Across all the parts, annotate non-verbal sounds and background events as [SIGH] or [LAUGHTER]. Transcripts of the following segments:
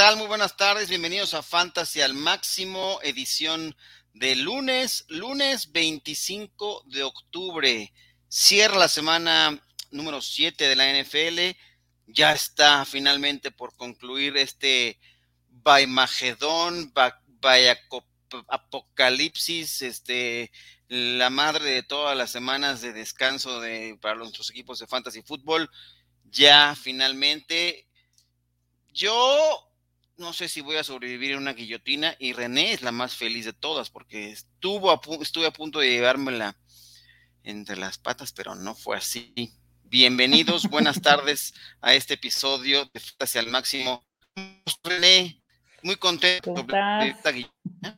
¿qué tal? Muy buenas tardes, bienvenidos a Fantasy al Máximo, edición de lunes, lunes 25 de octubre. Cierra la semana número 7 de la NFL. Ya está finalmente por concluir este Baimagedón, Apocalipsis, este, la madre de todas las semanas de descanso de, para nuestros equipos de fantasy fútbol. Ya finalmente yo no sé si voy a sobrevivir en una guillotina y René es la más feliz de todas porque estuvo a, estuve a punto de llevármela entre las patas, pero no fue así. Bienvenidos, buenas tardes a este episodio de Fantasy al Máximo. René, muy contento de esta guillotina.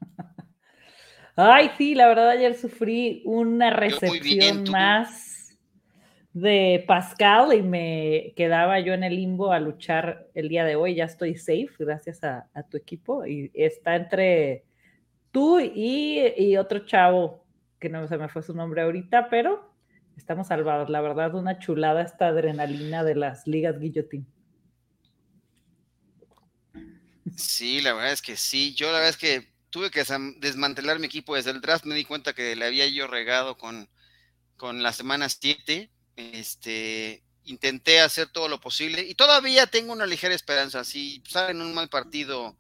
Ay, sí, la verdad ayer sufrí una recepción más de Pascal y me quedaba yo en el limbo a luchar el día de hoy. Ya estoy safe gracias a, tu equipo y está entre tú y, otro chavo que no se me fue su nombre ahorita, pero estamos salvados. La verdad, una chulada esta adrenalina de las ligas guillotín. Sí, la verdad es que sí. Yo la verdad es que tuve que desmantelar mi equipo desde el draft. Me di cuenta que le había yo regado con, con la semana 7 este, intenté hacer todo lo posible y todavía tengo una ligera esperanza. Si sale en un mal partido,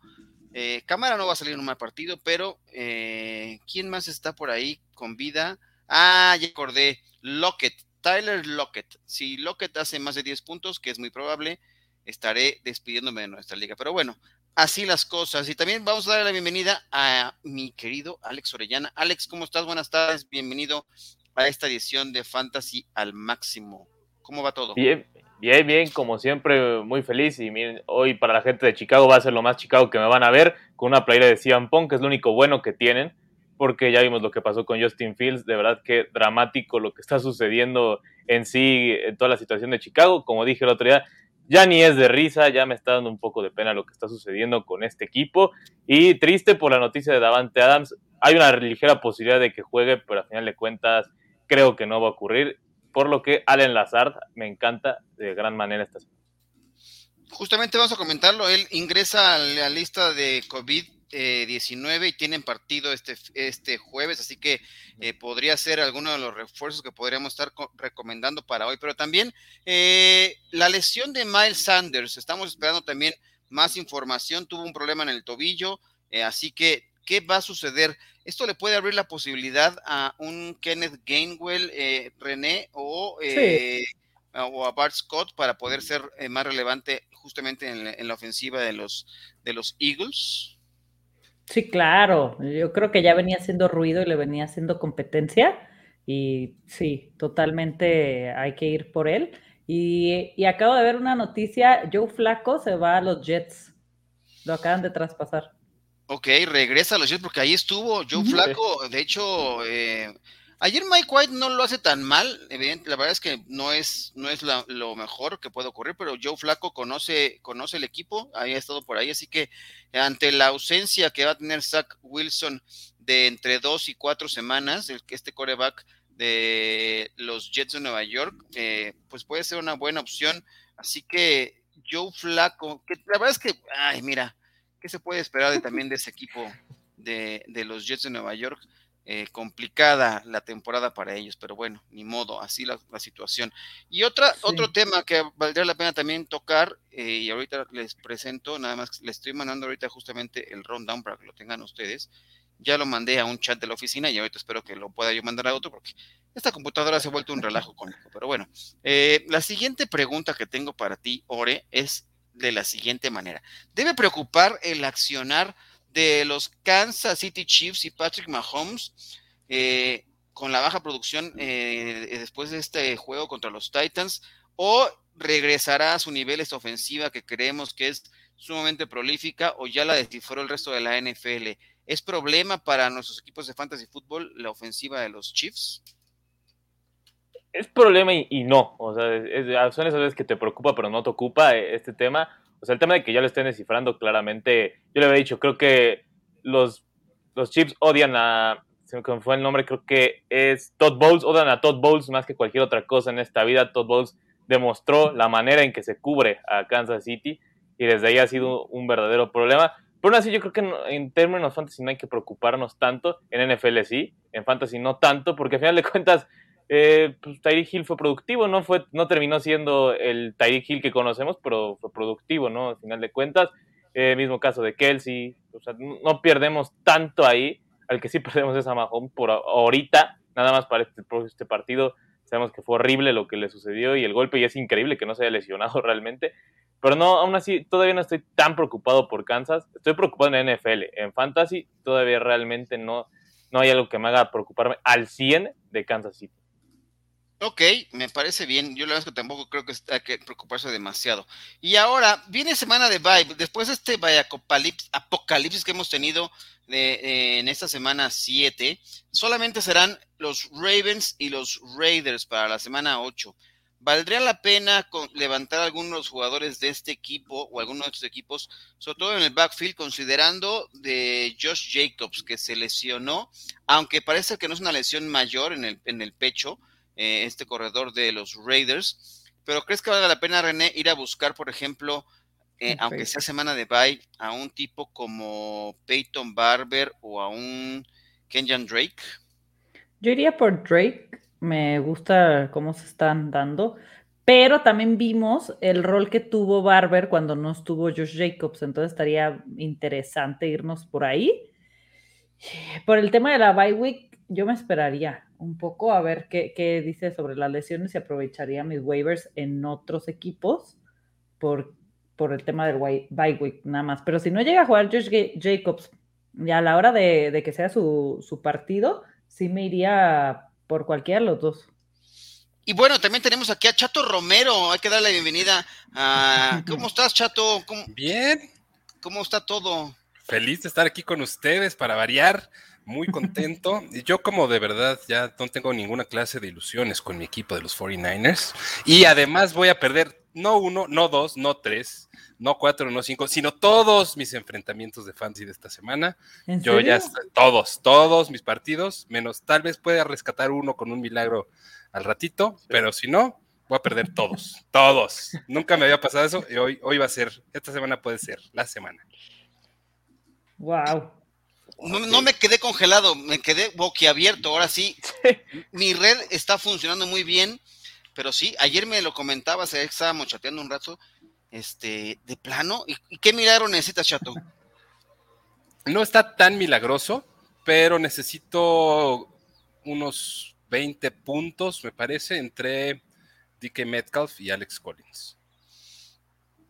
eh, Cámara no va a salir en un mal partido, pero eh, ¿quién más está por ahí con vida? Ah, ya acordé, Lockett, Tyler Lockett. Si Lockett hace más de 10 puntos, que es muy probable, estaré despidiéndome de nuestra liga. Pero bueno, así las cosas. Y también vamos a darle la bienvenida a mi querido Alex Orellana. Alex, ¿cómo estás? Buenas tardes, bienvenido a esta edición de Fantasy al máximo. ¿Cómo va todo? Bien, bien, bien, como siempre, muy feliz. Y miren, hoy para la gente de Chicago va a ser lo más Chicago que me van a ver, con una playera de CM Punk, que es lo único bueno que tienen, porque ya vimos lo que pasó con Justin Fields. De verdad que dramático lo que está sucediendo en sí, en toda la situación de Chicago. Como dije el otro día, ya ni es de risa, ya me está dando un poco de pena lo que está sucediendo con este equipo. Y triste por la noticia de Davante Adams. Hay una ligera posibilidad de que juegue, pero al final de cuentas creo que no va a ocurrir, por lo que Allen Lazard me encanta de gran manera esta semana. Justamente vamos a comentarlo, él ingresa a la lista de COVID-19 y tienen partido este, este jueves, así que eh, podría ser alguno de los refuerzos que podríamos estar recomendando para hoy, pero también eh, la lesión de Miles Sanders, estamos esperando también más información, tuvo un problema en el tobillo, eh, así que ¿qué va a suceder? Esto le puede abrir la posibilidad a un Kenneth Gainwell, eh, René o, eh, o, a Bart Scott para poder ser eh, más relevante justamente en la, ofensiva de los, de los Eagles. Sí, claro. Yo creo que ya venía haciendo ruido y le venía haciendo competencia. Y sí, totalmente hay que ir por él. Y, y acabo de ver una noticia, Joe Flaco se va a los Jets. Lo acaban de traspasar. Ok, regresa a los Jets porque ahí estuvo Joe Flaco. De hecho, eh, ayer Mike White no lo hace tan mal. Evidente, la verdad es que no es, no es lo mejor que puede ocurrir, pero Joe Flaco conoce, conoce el equipo, había estado por ahí. Así que ante la ausencia que va a tener Zach Wilson de entre dos y cuatro semanas, el, este coreback de los Jets de Nueva York, eh, pues puede ser una buena opción. Así que Joe Flaco, que la verdad es que, ay, mira ¿Qué se puede esperar de, también de ese equipo de, los Jets de Nueva York? Eh, complicada la temporada para ellos, pero bueno, ni modo, así la, situación. Y otra, otro tema que valdría la pena también tocar, eh, y ahorita les presento, nada más les estoy mandando ahorita justamente el rundown para que lo tengan ustedes. Ya lo mandé a un chat de la oficina y ahorita espero que lo pueda yo mandar a otro porque esta computadora se ha vuelto un relajo conmigo. Pero bueno, eh, la siguiente pregunta que tengo para ti, Ore, es de la siguiente manera. Debe preocupar el accionar de los Kansas City Chiefs y Patrick Mahomes eh, con la baja producción eh, después de este juego contra los Titans o regresará a su nivel esta ofensiva que creemos que es sumamente prolífica o ya la descifró el resto de la NFL. ¿Es problema para nuestros equipos de fantasy fútbol la ofensiva de los Chiefs? Es problema y, no. O sea, son esas veces que te preocupa, pero no te ocupa eh, este tema. O sea, el tema de que ya lo estén descifrando claramente. Yo le había dicho, creo que los, los Chips odian a. Se me fue el nombre, creo que es Todd Bowles. Odian a Todd Bowles más que cualquier otra cosa en esta vida. Todd Bowles demostró la manera en que se cubre a Kansas City. y desde ahí ha sido un verdadero problema. Pero aún así, yo creo que en, términos fantasy no hay que preocuparnos tanto. En NFL sí, en fantasy no tanto, porque al final de cuentas, eh, pues, Tyreek Hill fue productivo, no, fue, no terminó siendo el Tyreek Hill que conocemos, pero fue productivo, ¿no? Al final de cuentas, eh, mismo caso de Kelsey, o sea, no perdemos tanto ahí. Al que sí [LAUGHS] perdemos es a Mahomes por ahorita, nada más para este, este partido. Sabemos que fue horrible lo que le sucedió y el golpe, y es increíble que no se haya lesionado [LAUGHS] realmente. Pero no, aún así, todavía no estoy tan preocupado por Kansas. Estoy preocupado en NFL. En Fantasy, todavía realmente no, no hay algo que me haga preocuparme al 100 de Kansas City. Ok, me parece bien. Yo la verdad es que tampoco creo que hay que preocuparse demasiado. Y ahora, viene semana de bye. Después de este apocalipsis que hemos tenido en esta semana 7, solamente serán los Ravens y los Raiders para la semana 8. ¿Valdría la pena levantar a algunos jugadores de este equipo o algunos de estos equipos, sobre todo en el backfield, considerando de Josh Jacobs que se lesionó, aunque parece que no es una lesión mayor en el, en el pecho, eh, este corredor de los Raiders, pero ¿crees que valga la pena, René, ir a buscar, por ejemplo, eh, aunque sea semana de bye, a un tipo como Peyton Barber o a un Kenyan Drake? Yo iría por Drake. Me gusta cómo se están dando, pero también vimos el rol que tuvo Barber cuando no estuvo Josh Jacobs, entonces estaría interesante irnos por ahí. Por el tema de la bye week, yo me esperaría un poco a ver qué, dice sobre las lesiones y aprovecharía mis waivers en otros equipos por, por el tema del bye week nada más. Pero si no llega a jugar Josh Jacobs ya a la hora de, de que sea su, su partido, sí me iría por cualquiera de los dos. Y bueno, también tenemos aquí a Chato Romero. Hay que darle la bienvenida. A... [LAUGHS] ¿Cómo estás, Chato? Bien. ¿Cómo está todo? Feliz de estar aquí con ustedes para variar. Muy contento. Yo como de verdad ya no tengo ninguna clase de ilusiones con mi equipo de los 49ers. Y además voy a perder no uno, no dos, no tres, no cuatro, no cinco, sino todos mis enfrentamientos de fantasy de esta semana. Yo ya, todos, todos mis partidos, menos tal vez pueda rescatar uno con un milagro al ratito, pero si no, voy a perder todos, todos. Nunca me había pasado eso y hoy, hoy va a ser, esta semana puede ser la semana. Wow. No, me quedé congelado, me quedé boquiabierto. Ahora [LAUGHS] sí, mi red está funcionando muy bien, pero sí, ayer me lo comentaba, se estábamos chateando un rato este, de plano. ¿Y, qué milagro necesitas, Chato? No está tan milagroso, pero necesito unos 20 puntos, me parece, entre DK Metcalf y Alex Collins.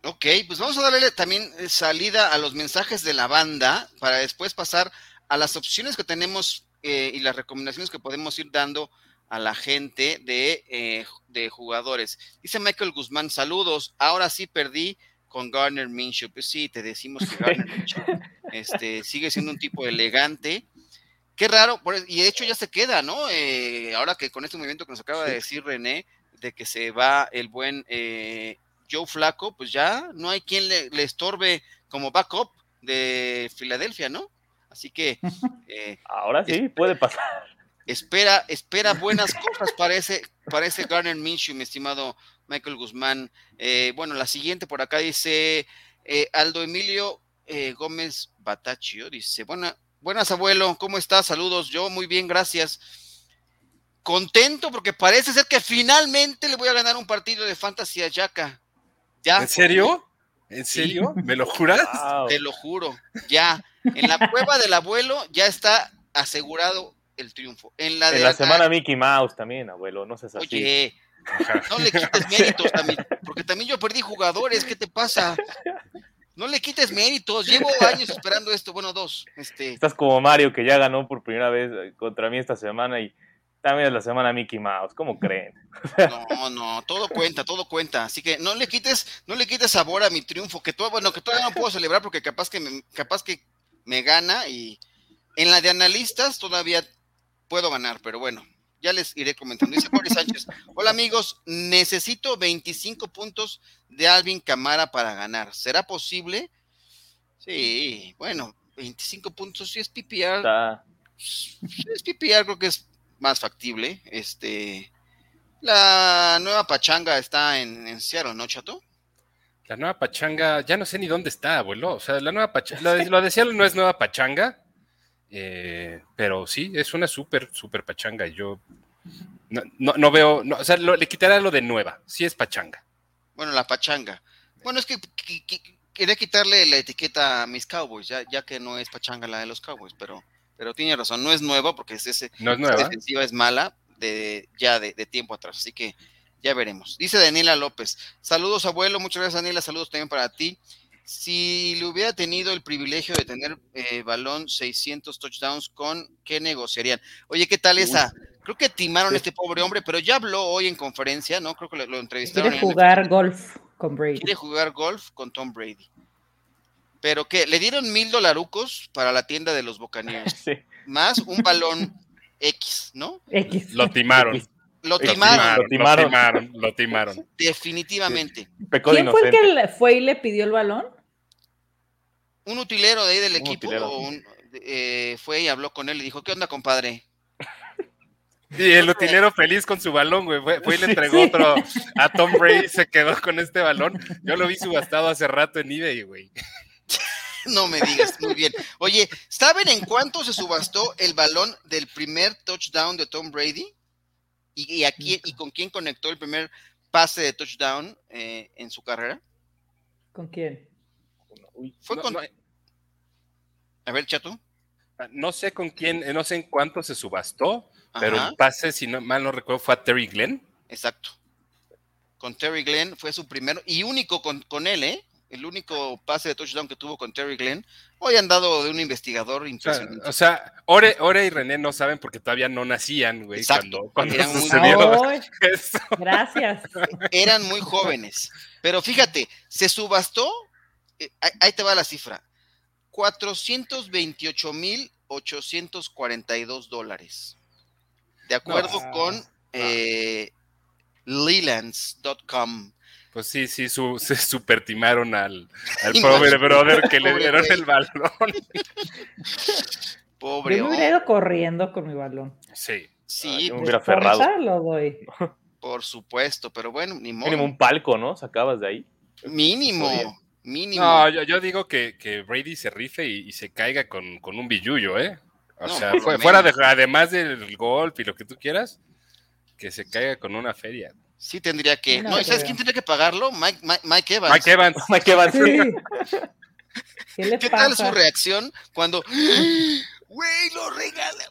Ok, pues vamos a darle también eh, salida a los mensajes de la banda para después pasar a las opciones que tenemos eh, y las recomendaciones que podemos ir dando a la gente de, eh, de jugadores. Dice Michael Guzmán, saludos, ahora sí perdí con Garner Minshew. Pues sí, te decimos que Garner Minshew [LAUGHS] este, sigue siendo un tipo elegante. Qué raro, y de hecho ya se queda, ¿no? Eh, ahora que con este movimiento que nos acaba de decir René, de que se va el buen Joe Flaco, pues ya no hay quien le, le, estorbe como backup de Filadelfia, ¿no? Así que... [LAUGHS] ahora sí, puede pasar. Espera, espera buenas cosas para ese, para ese Garner Minshew, mi estimado Michael Guzmán. Eh, bueno, la siguiente por acá dice eh, Aldo Emilio eh, Gómez Batachio. Dice, Buena, buenas abuelo, ¿cómo estás? Saludos, yo muy bien, gracias. Contento porque parece ser que finalmente le voy a ganar un partido de Fantasy a Yaka. ¿Ya? ¿En serio? ¿En serio? ¿Me lo juras? Te lo juro, ya. En la cueva del abuelo ya está asegurado el triunfo. En la, de la, semana Mickey Mouse también, abuelo, no seas así. Oye, no le quites méritos también, porque también yo perdí jugadores, ¿qué te pasa? No le quites méritos, llevo años esperando esto, bueno, dos. Este... Estás como Mario que ya ganó por primera vez eh, contra mí esta semana y también es la semana Mickey Mouse, ¿cómo creen? No, no, todo cuenta, todo cuenta. Así que no le quites, no le quites sabor a mi triunfo, que todo, bueno, que todavía no puedo celebrar porque capaz que me, capaz que me gana y en la de analistas todavía puedo ganar, pero bueno, ya les iré comentando. Dice Jorge Sánchez, hola amigos, necesito 25 puntos de Alvin Camara para ganar. ¿Será posible? Sí, bueno, 25 puntos si es PPR. Si es PPR creo que es más factible. Este, la nueva pachanga está en, en Seattle, ¿no, Chato? La nueva pachanga, ya no sé ni dónde está, abuelo. O sea, la nueva pachanga, [LAUGHS] lo, lo decía, no es nueva pachanga, eh, pero sí, es una súper, súper pachanga. Y yo no, no, veo, o sea, le quitará lo de nueva. Sí es pachanga. Bueno, la pachanga. Bueno, es que, quería quitarle la etiqueta a mis Cowboys, ya, ya que no es pachanga la de los Cowboys, pero, pero tiene razón, no es nueva porque es ese, no es nueva. defensiva es mala de ya de, tiempo atrás, así que ya veremos. Dice Daniela López, saludos abuelo, muchas gracias Daniela, saludos también para ti. Si le hubiera tenido el privilegio de tener eh, balón 600 touchdowns, ¿con qué negociarían? Oye, ¿qué tal esa? Creo que timaron a este pobre hombre, pero ya habló hoy en conferencia, ¿no? Creo que lo, entrevistaron. Quiere jugar golf con Brady. Quiere jugar golf con Tom Brady. Pero que le dieron mil dolarucos para la tienda de los bocaneros. [LAUGHS] Más un balón X, ¿no? X. Lo timaron. Lo timaron. Lo timaron. Lo timaron. Definitivamente. ¿Quién fue el que fue y le pidió el balón? Un utilero de ahí del equipo eh, fue y habló con él y dijo, ¿qué onda, compadre? Y el utilero feliz con su balón, güey. Fue, y le entregó otro a Tom Brady, se quedó con este balón. Yo lo vi subastado hace rato en eBay, güey. [LAUGHS] No me digas, muy bien. Oye, ¿saben en cuánto se subastó el balón del primer touchdown de Tom Brady? ¿Y, aquí, y con quién conectó el primer pase de touchdown eh, en su carrera? ¿Con quién? Fue con. A ver, chato. Ah, no sé con quién, eh, no sé en cuánto se subastó, pero el pase, si no mal no recuerdo, fue a Terry Glenn. Exacto. Con Terry Glenn fue su primero y único con, con él, ¿eh? El único pase de touchdown que tuvo con Terry Glenn. Hoy han dado de un investigador impresionante. O sea, Ore, Ore y René no saben porque todavía no nacían, güey, cuando, cuando eran sucedió eso. Gracias. Eran muy jóvenes. Pero fíjate, se subastó, eh, ahí te va la cifra, 428.842 dólares. De acuerdo con eh, Lelands.com. Pues sí, sí, su, se supertimaron al, al [LAUGHS] pobre brother que le dieron el balón. Pobre. Yo me hubiera ido corriendo con mi balón. Sí. Sí, me hubiera aferrado. Lo doy. [LAUGHS] Por supuesto, pero bueno, ni modo. Mínimo un palco, ¿no? Sacabas de ahí. Mínimo, mínimo. No, yo, yo digo que, que, Brady se rife y, se caiga con, con, un billullo, ¿eh? O sea, fuera de, además del golf y lo que tú quieras, que se caiga con una feria. Sí tendría que. No, ¿sabes quién tendría que pagarlo? Mike, Mike, Evans. Mike Evans. [LAUGHS] Mike Evans. [LAUGHS] ¿Qué, ¿Qué tal su reacción cuando. [GASPS] ¡Güey, lo regala!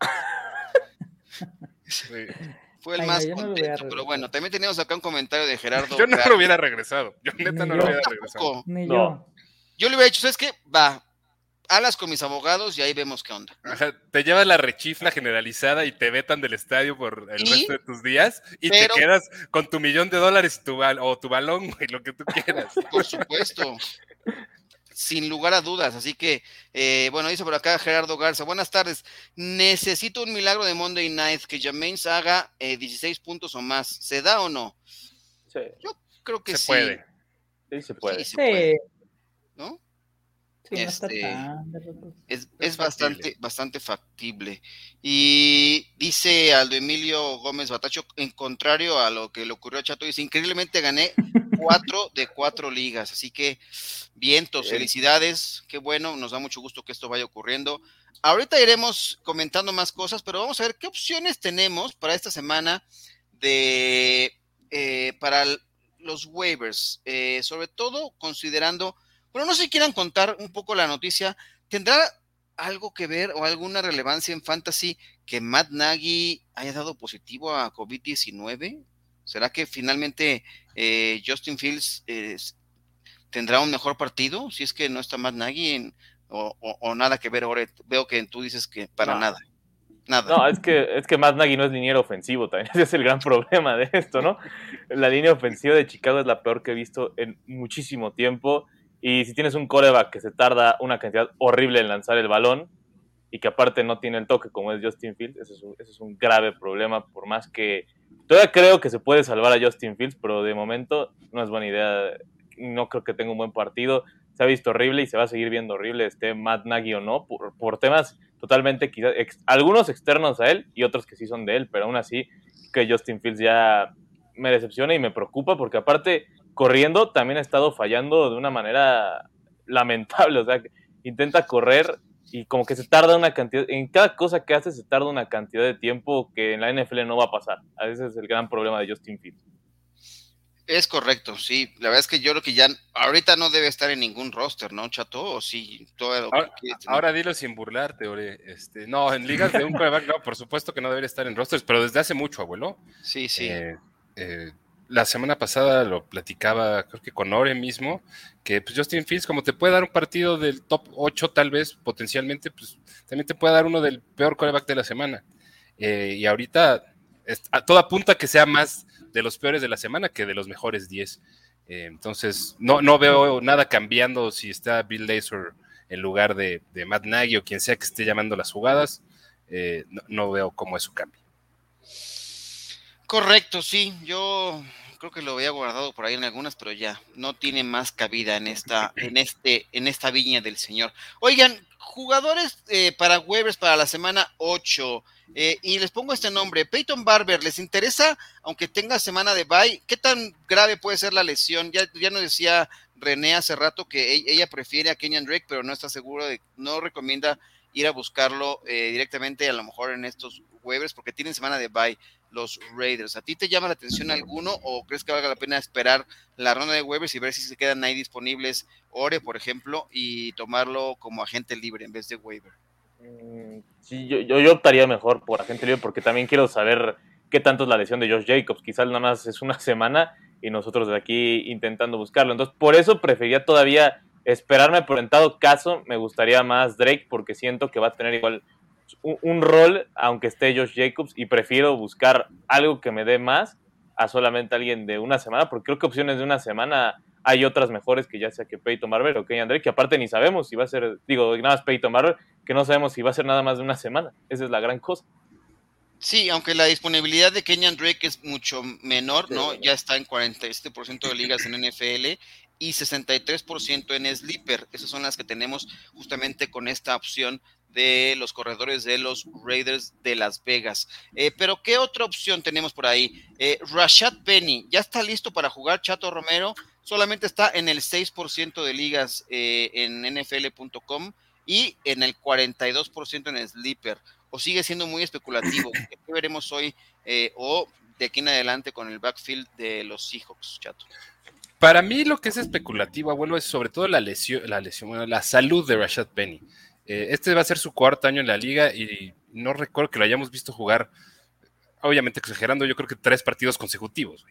[LAUGHS] Fue el más contento, pero bueno, también teníamos acá un comentario de Gerardo. Yo no lo hubiera regresado. Yo neta no lo hubiera regresado. Ni yo. Yo le hubiera dicho, ¿sabes qué? Va, alas con mis abogados y ahí vemos qué onda. te llevas la rechifla generalizada y te vetan del estadio por el resto de tus días y te quedas con tu millón de dólares tu o tu balón, y lo que tú quieras. [LAUGHS] Por supuesto. Sin lugar a dudas. Así que, eh, bueno, dice por acá Gerardo Garza. Buenas tardes. Necesito un milagro de Monday Night que Jameis haga 16 eh, puntos o más. ¿Se da o no? Sí. Yo creo que se Puede. Sí, se puede. Sí, se puede. ¿No? Este, es, bastante, bastante factible. Y dice Aldo Emilio Gómez Batacho, en contrario a lo que le ocurrió a Chato, dice, increíblemente gané cuatro de cuatro ligas, así que vientos, felicidades, qué bueno, nos da mucho gusto que esto vaya ocurriendo. Ahorita iremos comentando más cosas, pero vamos a ver qué opciones tenemos para esta semana de eh, para los waivers, eh, sobre todo considerando bueno, no sé si quieran contar un poco la noticia. ¿Tendrá algo que ver o alguna relevancia en Fantasy que Matt Nagy haya dado positivo a COVID-19? ¿Será que finalmente eh, Justin Fields tendrá un mejor partido si es que no está Matt Nagy o, nada que ver ahora? Veo que tú dices que para nada. Nada. No, es que, es que Matt Nagy no es liniero ofensivo también. [LAUGHS] Ese es el gran problema de esto, ¿no? La línea ofensiva de Chicago es la peor que he visto en muchísimo tiempo. Y si tienes un coreback que se tarda una cantidad horrible en lanzar el balón y que aparte no tiene el toque como es Justin Fields, eso es un, grave problema, por más que todavía creo que se puede salvar a Justin Fields, pero de momento no es buena idea, no creo que tenga un buen partido, se ha visto horrible y se va a seguir viendo horrible, esté Matt Nagy o no, por, por temas totalmente quizás, algunos externos a él y otros que sí son de él, pero aún así que Justin Fields ya me decepciona y me preocupa porque aparte corriendo también ha estado fallando de una manera lamentable. O sea, intenta correr y como que se tarda una cantidad, en cada cosa que hace se tarda una cantidad de tiempo que en la NFL no va a pasar. A veces es el gran problema de Justin Fields. Es correcto, sí. La verdad es que yo creo que ya ahorita no debe estar en ningún roster, ¿no, Chato? O sí, todo ahora, dilo sin burlarte, Ore. Este, no, en ligas de un [LAUGHS] quarterback, no, por supuesto que no debería estar en rosters, pero desde hace mucho, abuelo. Sí, sí. Eh, eh, la semana pasada lo platicaba, creo que con Ore mismo, que pues Justin Fields, como te puede dar un partido del top 8, tal vez, potencialmente, pues también te puede dar uno del peor quarterback de la semana. Eh, y ahorita, a toda punta que sea más de los peores de la semana que de los mejores 10. Eh, entonces, no, no veo nada cambiando si está Bill Lazor en lugar de, Matt Nagy o quien sea que esté llamando las jugadas. Eh, no, veo cómo eso cambia. Correcto, sí. Yo creo que lo había guardado por ahí en algunas, pero ya no tiene más cabida en esta, en este, en esta viña del Señor. Oigan, jugadores eh, para waivers para la semana 8. Eh, y les pongo este nombre, Peyton Barber, ¿les interesa, aunque tenga semana de bye? ¿Qué tan grave puede ser la lesión? Ya, ya nos decía René hace rato que e, ella prefiere a Kenyan Drake, pero no está seguro de, no recomienda ir a buscarlo eh, directamente, a lo mejor en estos waivers, porque tienen semana de bye los Raiders. ¿A ti te llama la atención alguno o crees que valga la pena esperar la ronda de waivers y ver si se quedan ahí disponibles Ore, por ejemplo, y tomarlo como agente libre en vez de waiver? Mm, sí, yo, yo, optaría mejor por agente libre porque también quiero saber qué tanto es la lesión de Josh Jacobs. Quizás nada más es una [LAUGHS] semana y nosotros de aquí intentando buscarlo. Entonces, por eso preferiría todavía esperarme, por en todo caso, me gustaría más Drake porque siento que va a tener igual un, rol, aunque esté Josh Jacobs, y prefiero buscar algo que me dé más a solamente alguien de una semana, porque creo que opciones de una semana hay otras mejores que ya sea que Peyton Barber o Kenny Drake, que aparte ni sabemos si va a ser, digo, nada más Peyton Barber, que no sabemos si va a ser nada más de una semana. Esa es la gran cosa. Sí, aunque la disponibilidad de Kenyan Drake es mucho menor, ¿no? Ya está en 47% de ligas en NFL y 63% en Sleeper. Esas son las que tenemos justamente con esta opción de los corredores de los Raiders de Las Vegas. Eh, pero, ¿qué otra opción tenemos por ahí? Eh, Rashad Penny, ¿ya está listo para jugar Chato Romero? Solamente está en el 6% de ligas eh, en NFL.com y en el 42% en Sleeper. O sigue siendo muy especulativo. [CLEARS THROAT] ¿Qué veremos hoy o de aquí en adelante con el backfield de los Seahawks, Chato? Para mí lo que es especulativo, abuelo, es sobre todo la lesión, la lesión, la salud de Rashad Penny. Eh, este va a ser su cuarto año en la liga y no recuerdo que lo hayamos visto jugar, obviamente exagerando, yo creo que tres partidos consecutivos.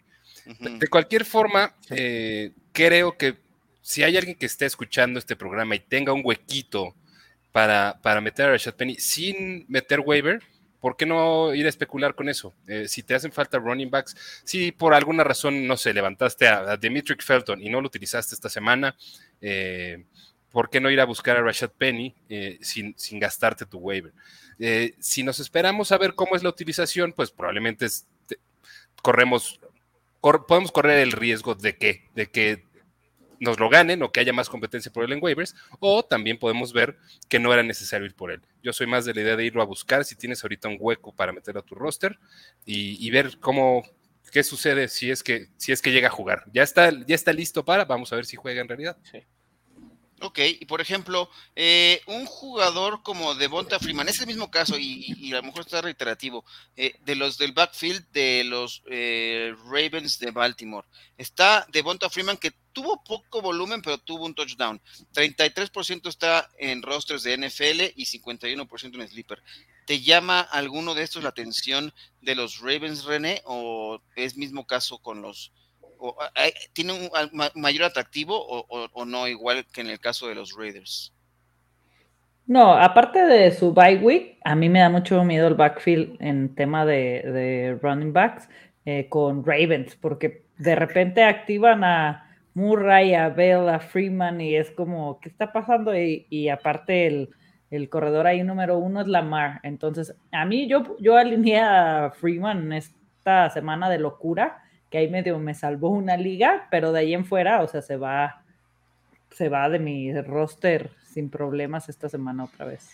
de, cualquier forma, eh, creo que si hay alguien que esté escuchando este programa y tenga un huequito para, para meter a Rashad Penny sin meter waiver, ¿por qué no ir a especular con eso? Eh, si te hacen falta running backs, si por alguna razón, no sé, levantaste a, a Dimitri Felton y no lo utilizaste esta semana, eh, ¿por qué no ir a buscar a Rashad Penny eh, sin, gastarte tu waiver? Eh, si nos esperamos a ver cómo es la utilización, pues probablemente corremos, podemos correr el riesgo de que, de que nos lo ganen o que haya más competencia por él en waivers, o también podemos ver que no era necesario ir por él. Yo soy más de la idea de irlo a buscar si tienes ahorita un hueco para meter a tu roster y, ver cómo, qué sucede si es que, si es que llega a jugar. Ya está, ya está listo para, vamos a ver si juega en realidad. Sí. Ok, y por ejemplo, eh, un jugador como Devonta Freeman, es el mismo caso y, a lo mejor está reiterativo, eh, de los del backfield de los eh, Ravens de Baltimore. Está Devonta Freeman que tuvo poco volumen, pero tuvo un touchdown. 33% está en rosters de NFL y 51% en Sleeper. ¿Te llama alguno de estos la atención de los Ravens, René, o es mismo caso con los tiene un mayor atractivo o, no, igual que en el caso de los Raiders? No, aparte de su bye week, a mí me da mucho miedo el backfield en tema de, running backs eh, con Ravens, porque de repente activan a Murray, a Bell, a Freeman y es como, ¿qué está pasando? Y, aparte el, el, corredor ahí número uno es Lamar. Entonces, a mí yo, yo alineé a Freeman esta semana de locura que ahí medio me salvó una liga, pero de ahí en fuera, o sea, se va, se va de mi roster sin problemas esta semana otra vez.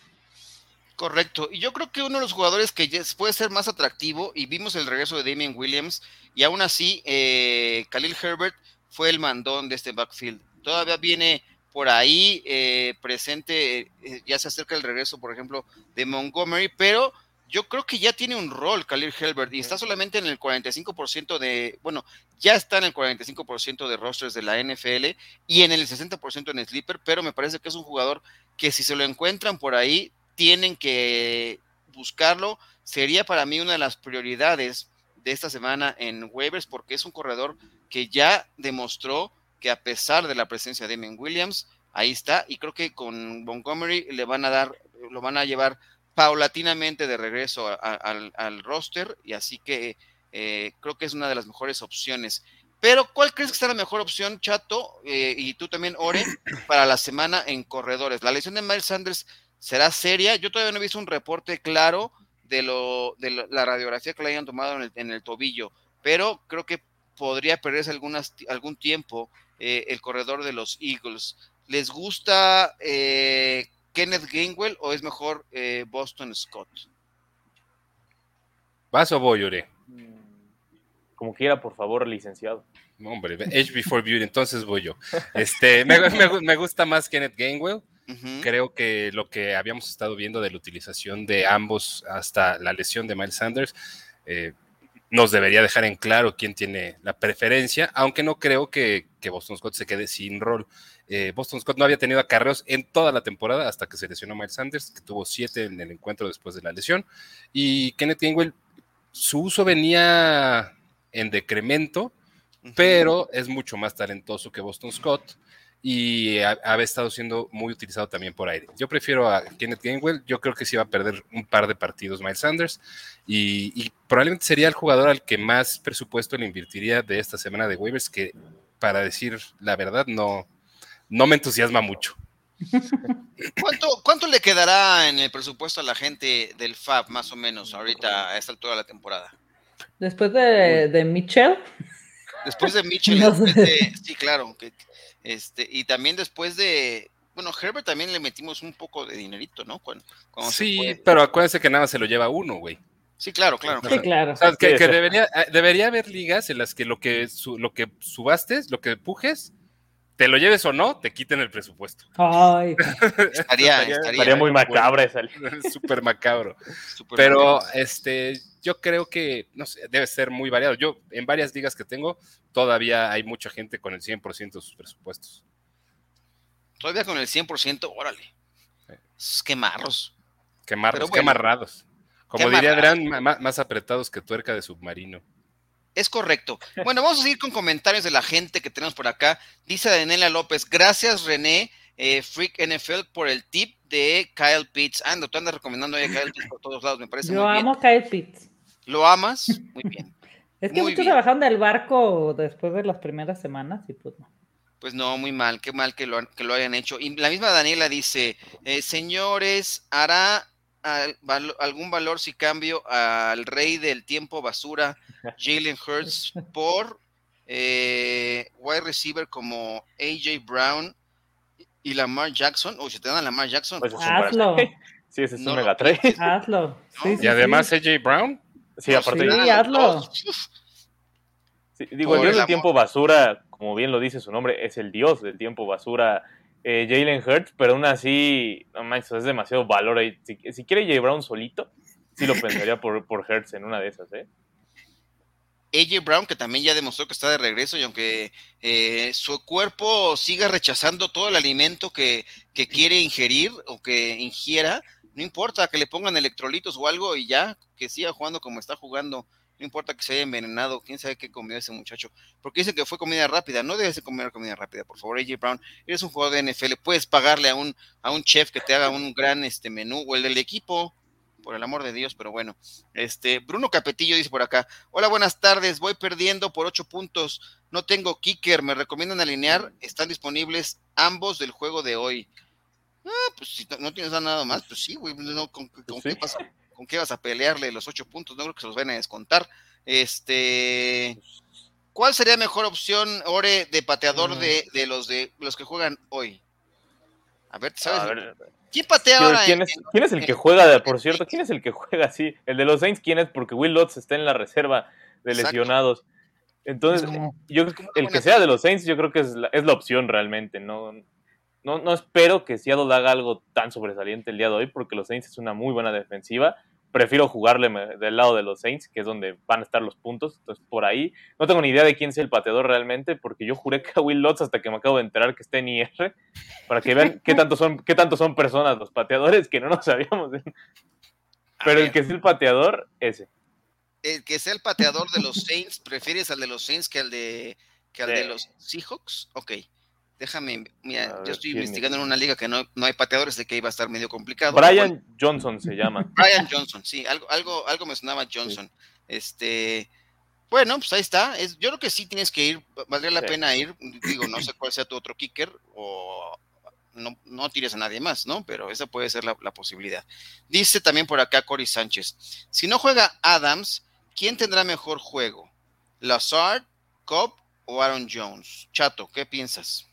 Correcto. Y yo creo que uno de los jugadores que puede ser más atractivo, y vimos el regreso de Damien Williams, y aún así, eh, Khalil Herbert fue el mandón de este backfield. Todavía viene por ahí eh, presente, eh, ya se acerca el regreso, por ejemplo, de Montgomery, pero yo creo que ya tiene un rol Khalil Helbert y está solamente en el 45% de, bueno, ya está en el 45% de rosters de la NFL y en el 60% en Sleeper, pero me parece que es un jugador que si se lo encuentran por ahí, tienen que buscarlo. Sería para mí una de las prioridades de esta semana en waivers porque es un corredor que ya demostró que a pesar de la presencia de Emin Williams, ahí está y creo que con Montgomery le van a dar, lo van a llevar paulatinamente de regreso al, roster y así que eh, creo que es una de las mejores opciones. Pero, ¿cuál crees que será la mejor opción, Chato? Eh, y tú también, Ore, [CLEARS THROAT] para la semana en corredores. La lesión de Miles Sanders será seria. Yo todavía no he visto un reporte claro de, lo, de la radiografía que le hayan tomado en el, tobillo, pero creo que podría perderse algunas, algún tiempo eh, el corredor de los Eagles. ¿Les gusta Kenneth Gainwell o es mejor eh, Boston Scott? ¿Vas o voy, Ore? Mm, como quiera, por favor, licenciado. Hombre, Age Before Beauty, entonces voy yo. Este, me, gusta más Kenneth Gainwell. Creo que lo que habíamos estado viendo de la utilización de ambos hasta la lesión de Miles Sanders eh, nos debería dejar en claro quién tiene la preferencia, aunque no creo que, que Boston Scott se quede sin rol. Eh, Boston Scott no había tenido acarreos en toda la temporada hasta que se lesionó Miles Sanders, que tuvo siete en el encuentro después de la lesión. Y Kenneth Gainwell, su uso venía en decremento, pero es mucho más talentoso que Boston Scott y ha, estado siendo muy utilizado también por aire. Yo prefiero a Kenneth Gainwell, yo creo que sí va a perder un par de partidos Miles Sanders y, y, probablemente sería el jugador al que más presupuesto le invertiría de esta semana de waivers, que para decir la verdad no, no me entusiasma mucho. ¿Cuánto, ¿Cuánto le quedará en el presupuesto a la gente del FAB, más o menos, ahorita a esta altura de la temporada? Después de, de Mitchell. Después de [LAUGHS] Mitchell, sí, claro. este, y también después de. Bueno, Herbert también le metimos un poco de dinerito, ¿no? Cuando, sí, pero acuérdense que nada más se lo lleva uno, güey. Sí, claro, claro. Sí, claro. que, debería, eh, debería haber ligas en las que lo que, lo que subastes, lo que pujes, te lo lleves o no, te quiten el presupuesto. Ay. [LAUGHS] estaría, estaría, muy macabra esa. [LAUGHS] Súper macabro. Pero este, yo creo que, no sé, debe ser muy variado. Yo, en varias ligas que tengo, todavía hay mucha gente con el 100% de sus presupuestos. Todavía con el 100%, órale. Es quemarros. Quemarros, quemarrados. Como diría Adrián, más apretados que tuerca de submarino. Es correcto. Bueno, vamos a seguir con comentarios de la gente que tenemos por acá. Dice Daniela López, gracias René, eh, Freak NFL, por el tip de Kyle Pitts. Ando, tú andas recomendando a Kyle Pitts por todos lados, me parece Yo muy amo Kyle Pitts. ¿Lo amas? Muy bien. [LAUGHS] es que muchos trabajaron del barco después de las primeras semanas y pues no. Pues no, muy mal, qué mal que lo, que lo hayan hecho. Y la misma Daniela dice, eh, señores, ¿hará algún valor si cambio al rey del tiempo basura, [LAUGHS] Jalen Hurts, por eh, wide receiver como AJ Brown y Lamar Jackson? O si te dan a Lamar Jackson, pues hazlo. Sí, ese es un mega trade. Hazlo. y además AJ Brown. Sí, aparte. Sí, hazlo. digo, el dios del tiempo basura, como bien lo dice su nombre, es el dios del tiempo basura eh, Jalen Hurts, pero aún así, no manches, es demasiado valor ahí. Si, quiere J. Brown solito, sí lo pensaría por, por Hurts en una de esas, ¿eh? AJ Brown, que también ya demostró que está de regreso y aunque eh, su cuerpo siga rechazando todo el alimento que, que, quiere ingerir o que ingiera, no importa que le pongan electrolitos o algo y ya, que siga jugando como está jugando. No importa que se haya envenenado, quién sabe qué comió ese muchacho. Porque dicen que fue comida rápida. No debes de comer comida rápida, por favor, AJ Brown. Eres un jugador de NFL. Puedes pagarle a un, a un chef que te haga un gran este, menú o el del equipo. Por el amor de Dios, pero bueno. Este, Bruno Capetillo dice por acá: Hola, buenas tardes. Voy perdiendo por ocho puntos. No tengo kicker. Me recomiendan alinear. Están disponibles ambos del juego de hoy. Ah, pues si no, tienes nada más, pues sí, güey. ¿Con, qué pasa? ¿Con qué vas a pelearle los ocho puntos? No creo que se los vayan a descontar. Este, ¿cuál sería mejor opción, Ore, de pateador de, los de los que juegan hoy? A ver, ¿sabes? ¿Quién patea ahora? ¿Quién es, el que juega, por cierto? ¿Quién es el que juega así? El de los Saints, ¿quién es? Porque Will Lutz está en la reserva de lesionados. Entonces, yo, el que sea de los Saints, yo creo que es la, es la opción realmente. No, no, no espero que Seattle haga algo tan sobresaliente el día de hoy, porque los Saints es una muy buena defensiva. Prefiero jugarle del lado de los Saints, que es donde van a estar los puntos. Entonces, por ahí, no tengo ni idea de quién es el pateador realmente, porque yo juré que a Will Lutz hasta que me acabo de enterar que está en IR, para que vean qué tanto son, qué tanto son personas los pateadores que no nos sabíamos. Pero el que es el pateador, ese el que sea el pateador de los Saints, ¿prefieres al de los Saints que al de, que al de los Seahawks? Ok, déjame, mira, yo estoy investigando en una liga que no, no hay pateadores, de que iba a estar medio complicado. Brian Johnson se llama. [LAUGHS] Brian Johnson, sí, algo, algo, algo me sonaba Johnson. Este, bueno, pues ahí está. Es, yo creo que sí tienes que ir, valdría la pena ir. Digo, no sé cuál sea tu otro kicker o no, no tires a nadie más, ¿no? Pero esa puede ser la, la posibilidad. Dice también por acá Cory Sánchez, si no juega Adams, ¿Quién tendrá mejor juego? ¿Lazard, Cobb o Aaron Jones? Chato, ¿qué piensas?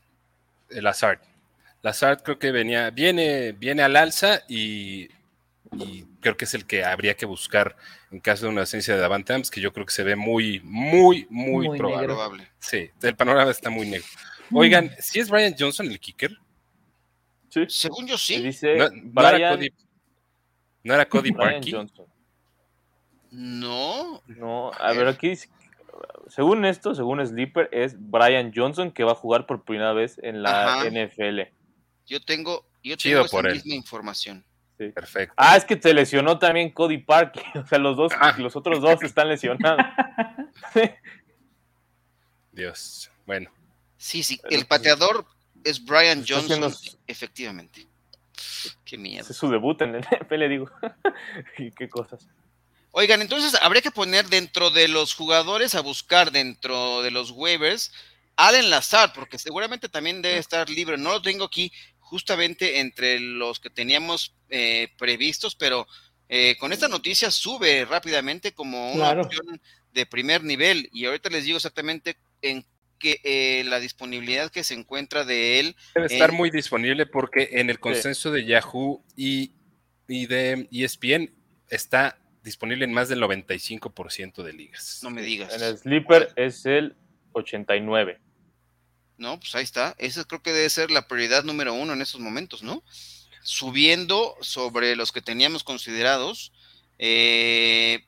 Lazard. Lazard creo que venía, viene, viene al alza y, creo que es el que habría que buscar en caso de una ausencia de Davante que yo creo que se ve muy, muy, muy, probable. Sí, el panorama está muy negro. Mm. Oigan, ¿si es Brian Johnson el kicker? Sí. Según yo sí. no, era Cody, no era Cody no. No, a ver, aquí según esto, según Sleeper, es Brian Johnson que va a jugar por primera vez en la NFL. Yo tengo, yo tengo esa misma información. Sí. Perfecto. Ah, es que te lesionó también Cody Park. [LAUGHS] O sea, los dos, ah. los otros dos están lesionados. [LAUGHS] [LAUGHS] Dios. Bueno. Sí, sí. El pateador es Brian Johnson, efectivamente. Qué miedo. Es su debut en el NFL, digo. y qué cosas. Oigan, entonces habría que poner dentro de los jugadores a buscar dentro de los waivers al Lazard, porque seguramente también debe estar libre. No lo tengo aquí justamente entre los que teníamos eh, previstos, pero eh, con esta noticia sube rápidamente como una opción de primer nivel. Y ahorita les digo exactamente en qué eh, la disponibilidad que se encuentra de él. Debe estar muy disponible porque en el consenso de Yahoo y, y de ESPN está disponible en más del 95% de ligas. No me digas. En el Sleeper es el 89. No, pues ahí está. Esa creo que debe ser la prioridad número uno en estos momentos, ¿no? Subiendo sobre los que teníamos considerados. Eh,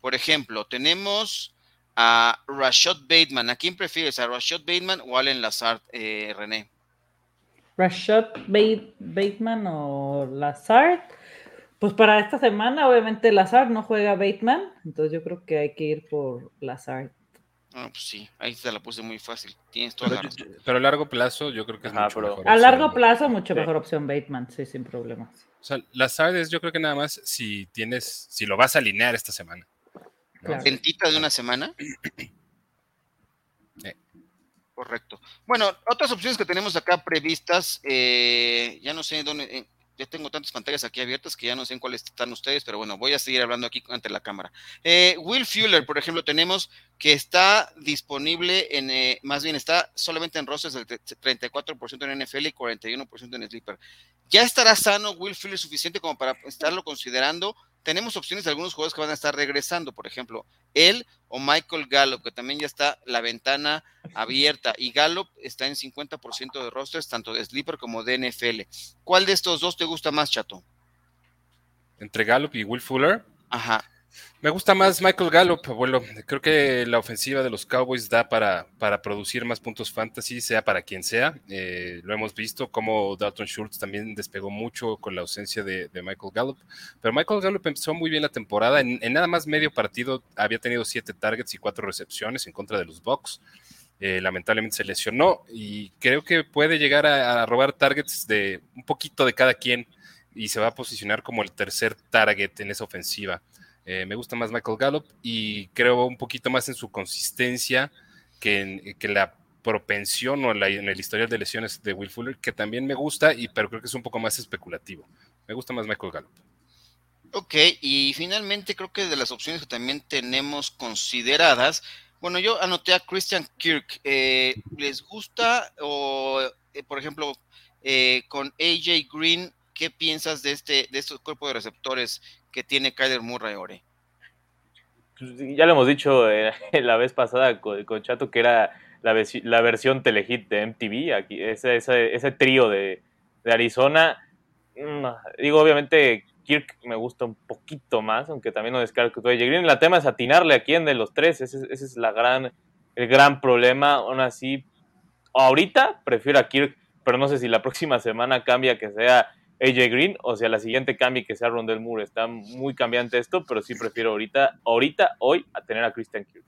por ejemplo, tenemos a Rashad Bateman. ¿A quién prefieres? ¿A Rashad Bateman o Allen Lazard, eh, René? Rashad Bateman o Lazard. Pues para esta semana, obviamente, Lazard no juega Bateman, entonces yo creo que hay que ir por Lazard. Ah, pues sí, ahí se la puse muy fácil. Tienes toda pero, pero a largo plazo, yo creo que es mucho mejor. A largo plazo, mucho mejor opción Bateman, sí, sin problemas. O sea, Lazard es, yo creo que nada más si tienes, si lo vas a alinear esta semana. ¿no? de una semana? [CLEARS THROAT] Correcto. Bueno, otras opciones que tenemos acá previstas, eh, ya no sé dónde, ya tengo tantas pantallas aquí abiertas que ya no sé en cuáles están ustedes, pero bueno, voy a seguir hablando aquí ante la cámara. Eh, Will Fuller, por ejemplo, tenemos que está disponible en, eh, más bien está solamente en rosters del 34% en NFL y 41% en Sleeper. ¿Ya estará sano Will Fuller suficiente como para estarlo considerando? Tenemos opciones de algunos jugadores que van a estar regresando, por ejemplo, él o Michael Gallup, que también ya está la ventana abierta, y Gallup está en 50% de rosters, tanto de Sleeper como de NFL. ¿Cuál de estos dos te gusta más, Chato? Entre Gallup y Will Fuller. Ajá. Me gusta más Michael Gallup, abuelo. Creo que la ofensiva de los Cowboys da para, para producir más puntos fantasy, sea para quien sea. Eh, lo hemos visto como Dalton Schultz también despegó mucho con la ausencia de, Michael Gallup. Pero Michael Gallup empezó muy bien la temporada. En, nada más medio partido había tenido siete targets y cuatro recepciones en contra de los Bucks. Eh, lamentablemente se lesionó y creo que puede llegar a, a robar targets de un poquito de cada quien y se va a posicionar como el tercer target en esa ofensiva. Eh, me gusta más Michael Gallup y creo un poquito más en su consistencia que en la propensión o en, el historial de lesiones de Will Fuller, que también me gusta, y, pero creo que es un poco más especulativo. Me gusta más Michael Gallup. Ok, y finalmente creo que de las opciones que también tenemos consideradas, bueno, yo anoté a Christian Kirk. Eh, ¿Les gusta o, eh, por ejemplo, con AJ Green, qué piensas de este de estos cuerpos de receptores que tiene Kyler Murray, Ore? ya lo hemos dicho eh, [LAUGHS] la vez pasada con, Chato que era la, versión telehit de MTV, aquí, ese, ese, trío de, Arizona. Mm, digo, obviamente Kirk me gusta un poquito más, aunque también no descargo que Green. El tema es atinarle a quién de los tres, ese, es la gran, el gran problema. Aún así, ahorita prefiero a Kirk, pero no sé si la próxima semana cambia que sea AJ Green o sea la siguiente cambie que sea Rondell Moore. Está muy cambiante esto, pero sí prefiero ahorita, ahorita, hoy, a tener a Christian Kirk.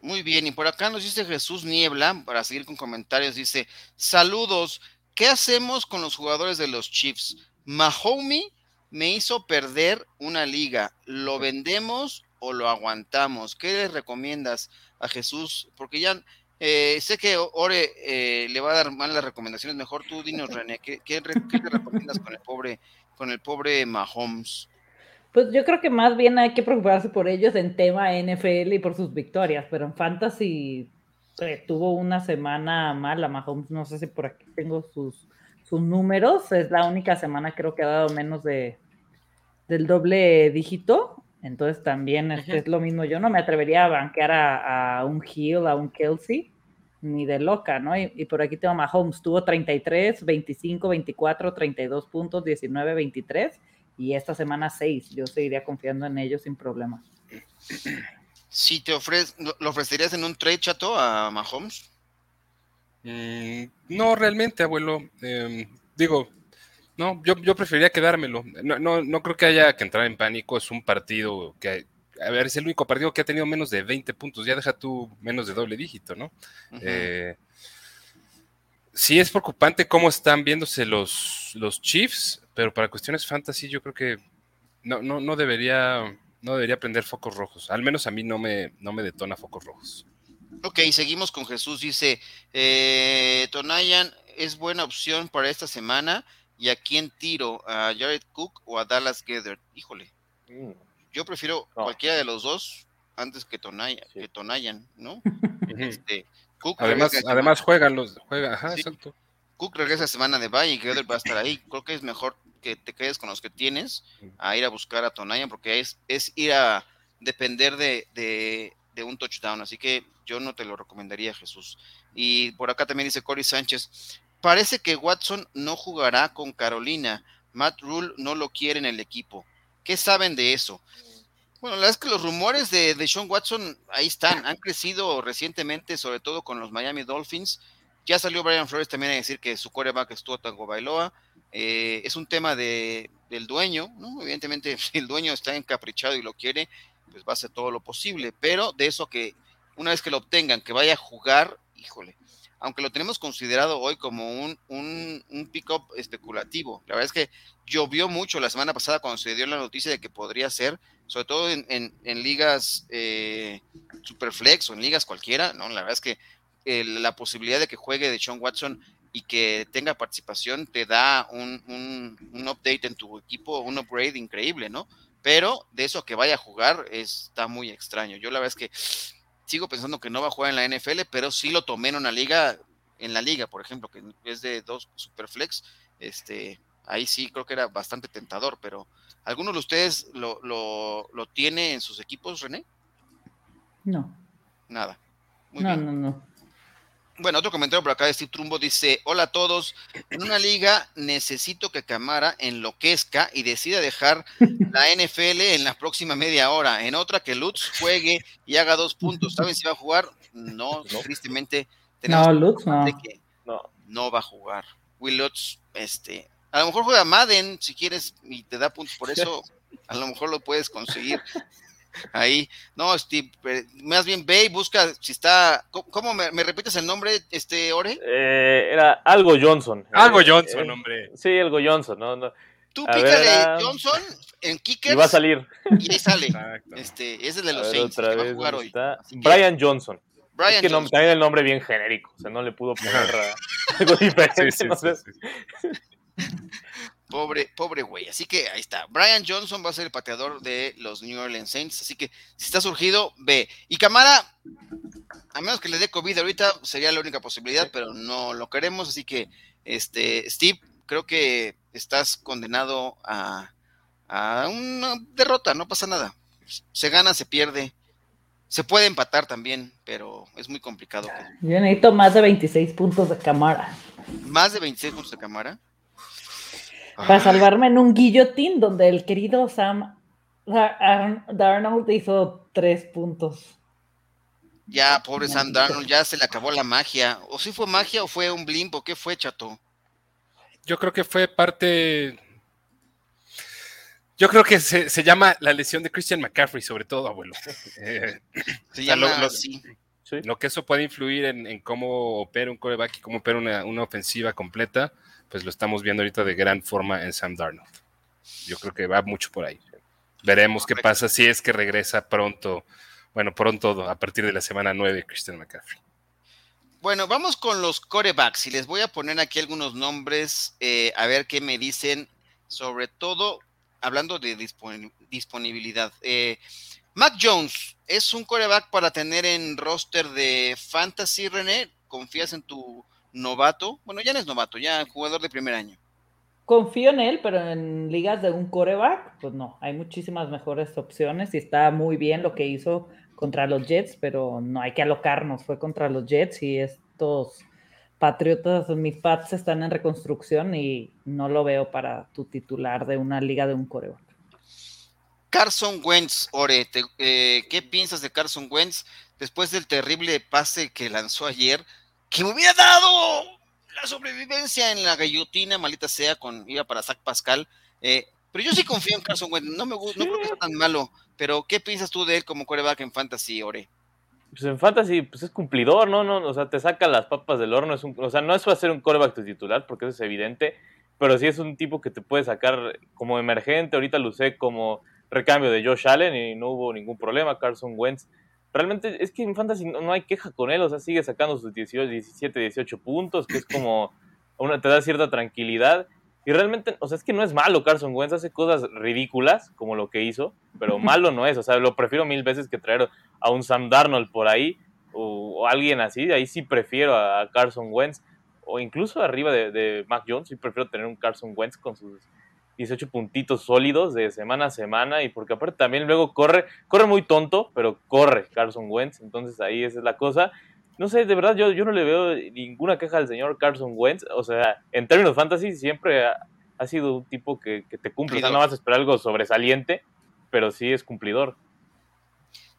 Muy bien, y por acá nos dice Jesús Niebla, para seguir con comentarios, dice, saludos, ¿qué hacemos con los jugadores de los Chiefs? Mahomes me hizo perder una liga, ¿lo vendemos o lo aguantamos? ¿Qué le recomiendas a Jesús? Porque ya eh, sé que Ore eh, le va a dar malas recomendaciones, mejor tú dinos, René, ¿qué, qué, le recomiendas con el pobre, con el pobre Mahomes? Pues yo creo que más bien hay que preocuparse por ellos en tema NFL y por sus victorias, pero en Fantasy eh, tuvo una semana mala Mahomes, no sé si por aquí tengo sus, sus números, es la única semana creo que ha dado menos de del doble dígito, entonces también es lo mismo, yo no me atrevería a banquear a, un Hill, a un Kelsey, ni de loca, ¿no? Y, por aquí tengo Mahomes, tuvo 33, 25, 24, 32 puntos, 19, 23 y esta semana 6. Yo seguiría confiando en ellos sin problema. Si te ofreces, ¿lo ofrecerías en un trade chato a Mahomes? Mm, no, realmente, abuelo. Em, digo, no, yo, yo preferiría quedármelo. No, no, no creo que haya que entrar en pánico. Es un partido que, a ver, es el único partido que ha tenido menos de 20 puntos. Ya deja tú menos de doble dígito, ¿no? Eh, sí es preocupante cómo están viéndose los, los Chiefs, pero para cuestiones fantasy yo creo que no, no, no debería no debería prender focos rojos. Al menos a mí no me, no me detona focos rojos. Ok, seguimos con Jesús. Dice, eh, Tonayan es buena opción para esta semana. ¿Y a quién tiro? ¿A Jared Cook o a Dallas Gather? Híjole. Mm. Yo prefiero cualquiera de los dos antes que Tonayan, que Tonayan ¿no? [LAUGHS] este, Cook además, además juegan los, juega, ajá, exacto. Cook regresa semana de bye y Gather va a estar ahí. Creo que es mejor que te quedes con los que tienes a ir a buscar a Tonayan porque es, es ir a depender de, de, de un touchdown. Así que yo no te lo recomendaría, Jesús. Y por acá también dice Cory Sánchez, Parece que Watson no jugará con Carolina. Matt Rule no lo quiere en el equipo. ¿Qué saben de eso? Bueno, la verdad es que los rumores de, de Sean Watson ahí están, han crecido recientemente, sobre todo con los Miami Dolphins. Ya salió Brian Flores también a decir que su coreback estuvo Tango Bailoa. Eh, es un tema de, del dueño, ¿no? Evidentemente, si [LAUGHS] el dueño está encaprichado y lo quiere, pues va a hacer todo lo posible. Pero de eso que una vez que lo obtengan, que vaya a jugar, híjole, aunque lo tenemos considerado hoy como un, un, pick-up especulativo. La verdad es que llovió mucho la semana pasada cuando se dio la noticia de que podría ser, sobre todo en, en, ligas eh, superflex o en ligas cualquiera, ¿no? La verdad es que la posibilidad de que juegue de Sean Watson y que tenga participación te da un, un, update en tu equipo, un upgrade increíble, ¿no? Pero de eso que vaya a jugar está muy extraño. Yo la verdad es que sigo pensando que no va a jugar en la NFL, pero sí lo tomé en una liga, en la liga, por ejemplo, que es de dos Superflex, este, ahí sí creo que era bastante tentador, pero ¿alguno de ustedes lo, lo, lo tiene en sus equipos, René? No. Nada. no, no, no. Bueno, otro comentario por acá de Steve Trumbo dice, hola a todos, en una liga necesito que Camara enloquezca y decida dejar la [LAUGHS] NFL en la próxima media hora, en otra que Lutz juegue y haga dos puntos. ¿Saben si va a jugar? No, tristemente tenemos no, Lutz no. que no. va a jugar. Will Lutz, este, a lo mejor juega Madden si quieres y te da puntos por eso, a lo mejor lo puedes conseguir Ahí, no, Steve, más bien ve y busca si está. ¿Cómo, me, repites el nombre, este Ore? Eh, era algo Johnson. Algo eh, Johnson, eh, hombre. Sí, algo Johnson, ¿no? Tú pícale Johnson en Kickers. Y va a salir. Y ahí sale. Este, ese es el de los Saints que va a jugar hoy. Brian Johnson. Brian es que Johnson. también el nombre bien genérico, o sea, no le pudo poner algo diferente. Sí, [LAUGHS] sí, [LAUGHS] Pobre, pobre güey. Así que ahí está. Brian Johnson va a ser el pateador de los New Orleans Saints. Así que si está surgido, ve. Y Camara, a menos que le dé COVID ahorita, sería la única posibilidad, pero no lo queremos. Así que, este, Steve, creo que estás condenado a, a una derrota, no pasa nada. se gana, se pierde. Se puede empatar también, pero es muy complicado. Yo necesito más de 26 puntos de cámara. ¿Más de 26 puntos de cámara? Para salvarme en un guillotín donde el querido Sam Darnold hizo tres puntos. Ya, pobre Sam Darnold, ya se le acabó la magia. ¿O si fue magia o fue un blimpo? ¿Qué fue, chato? Yo creo que fue parte yo creo que se, llama la lesión de Christian McCaffrey, sobre todo, abuelo. [LAUGHS] Eh, lo, que eso puede influir en, cómo opera un coreback y cómo opera una, ofensiva completa, pues lo estamos viendo ahorita de gran forma en Sam Darnold. Yo creo que va mucho por ahí. Veremos qué pasa si es que regresa pronto, bueno, pronto a partir de la semana 9 Christian McCaffrey. Bueno, vamos con los corebacks y les voy a poner aquí algunos nombres, eh, a ver qué me dicen, sobre todo hablando de disponibilidad, eh, Mac Jones es un coreback para tener en roster de Fantasy, René. ¿Confías en tu novato? Bueno, ya no es novato, ya jugador de primer año. Confío en él, pero en ligas de un coreback, pues no, hay muchísimas mejores opciones y está muy bien lo que hizo contra los Jets, pero no hay que alocarnos, fue contra los Jets y estos Patriotas, mis Pats están en reconstrucción y no lo veo para tu titular de una liga de un coreback. Carson Wentz, Ore, eh, ¿qué piensas de Carson Wentz después del terrible pase que lanzó ayer? Que me hubiera dado la sobrevivencia en la gallotina, malita sea, con iba para Zach Pascal. Eh, pero yo sí confío en Carson Wentz, no me gusta, no creo que sea tan malo. Pero, ¿qué piensas tú de él como coreback en Fantasy, Ore? pues en fantasy pues es cumplidor, ¿no? no O sea, te saca las papas del horno. O sea, no es para ser un coreback titular, porque eso es evidente, pero sí es un tipo que te puede sacar como emergente. Ahorita lo usé como recambio de Josh Allen y no hubo ningún problema. Carson Wentz. Realmente es que en fantasy no, hay queja con él, o sea, sigue sacando sus 18, 17, 18 puntos, que es como una, te da cierta tranquilidad. Y realmente, o sea, es que no es malo Carson Wentz, hace cosas ridículas como lo que hizo, pero malo no es, o sea, lo prefiero mil veces que traer a un Sam Darnold por ahí o, alguien así, ahí sí prefiero a Carson Wentz o incluso arriba de, Mac Jones, sí prefiero tener un Carson Wentz con sus 18 puntitos sólidos de semana a semana y porque aparte también luego corre, corre muy tonto, pero corre Carson Wentz, entonces ahí esa es la cosa no sé, de verdad, yo, yo no le veo ninguna queja al señor Carson Wentz. O sea, en términos fantasy siempre ha, sido un tipo que, te cumple. O sea, no vas a esperar algo sobresaliente, pero sí es cumplidor.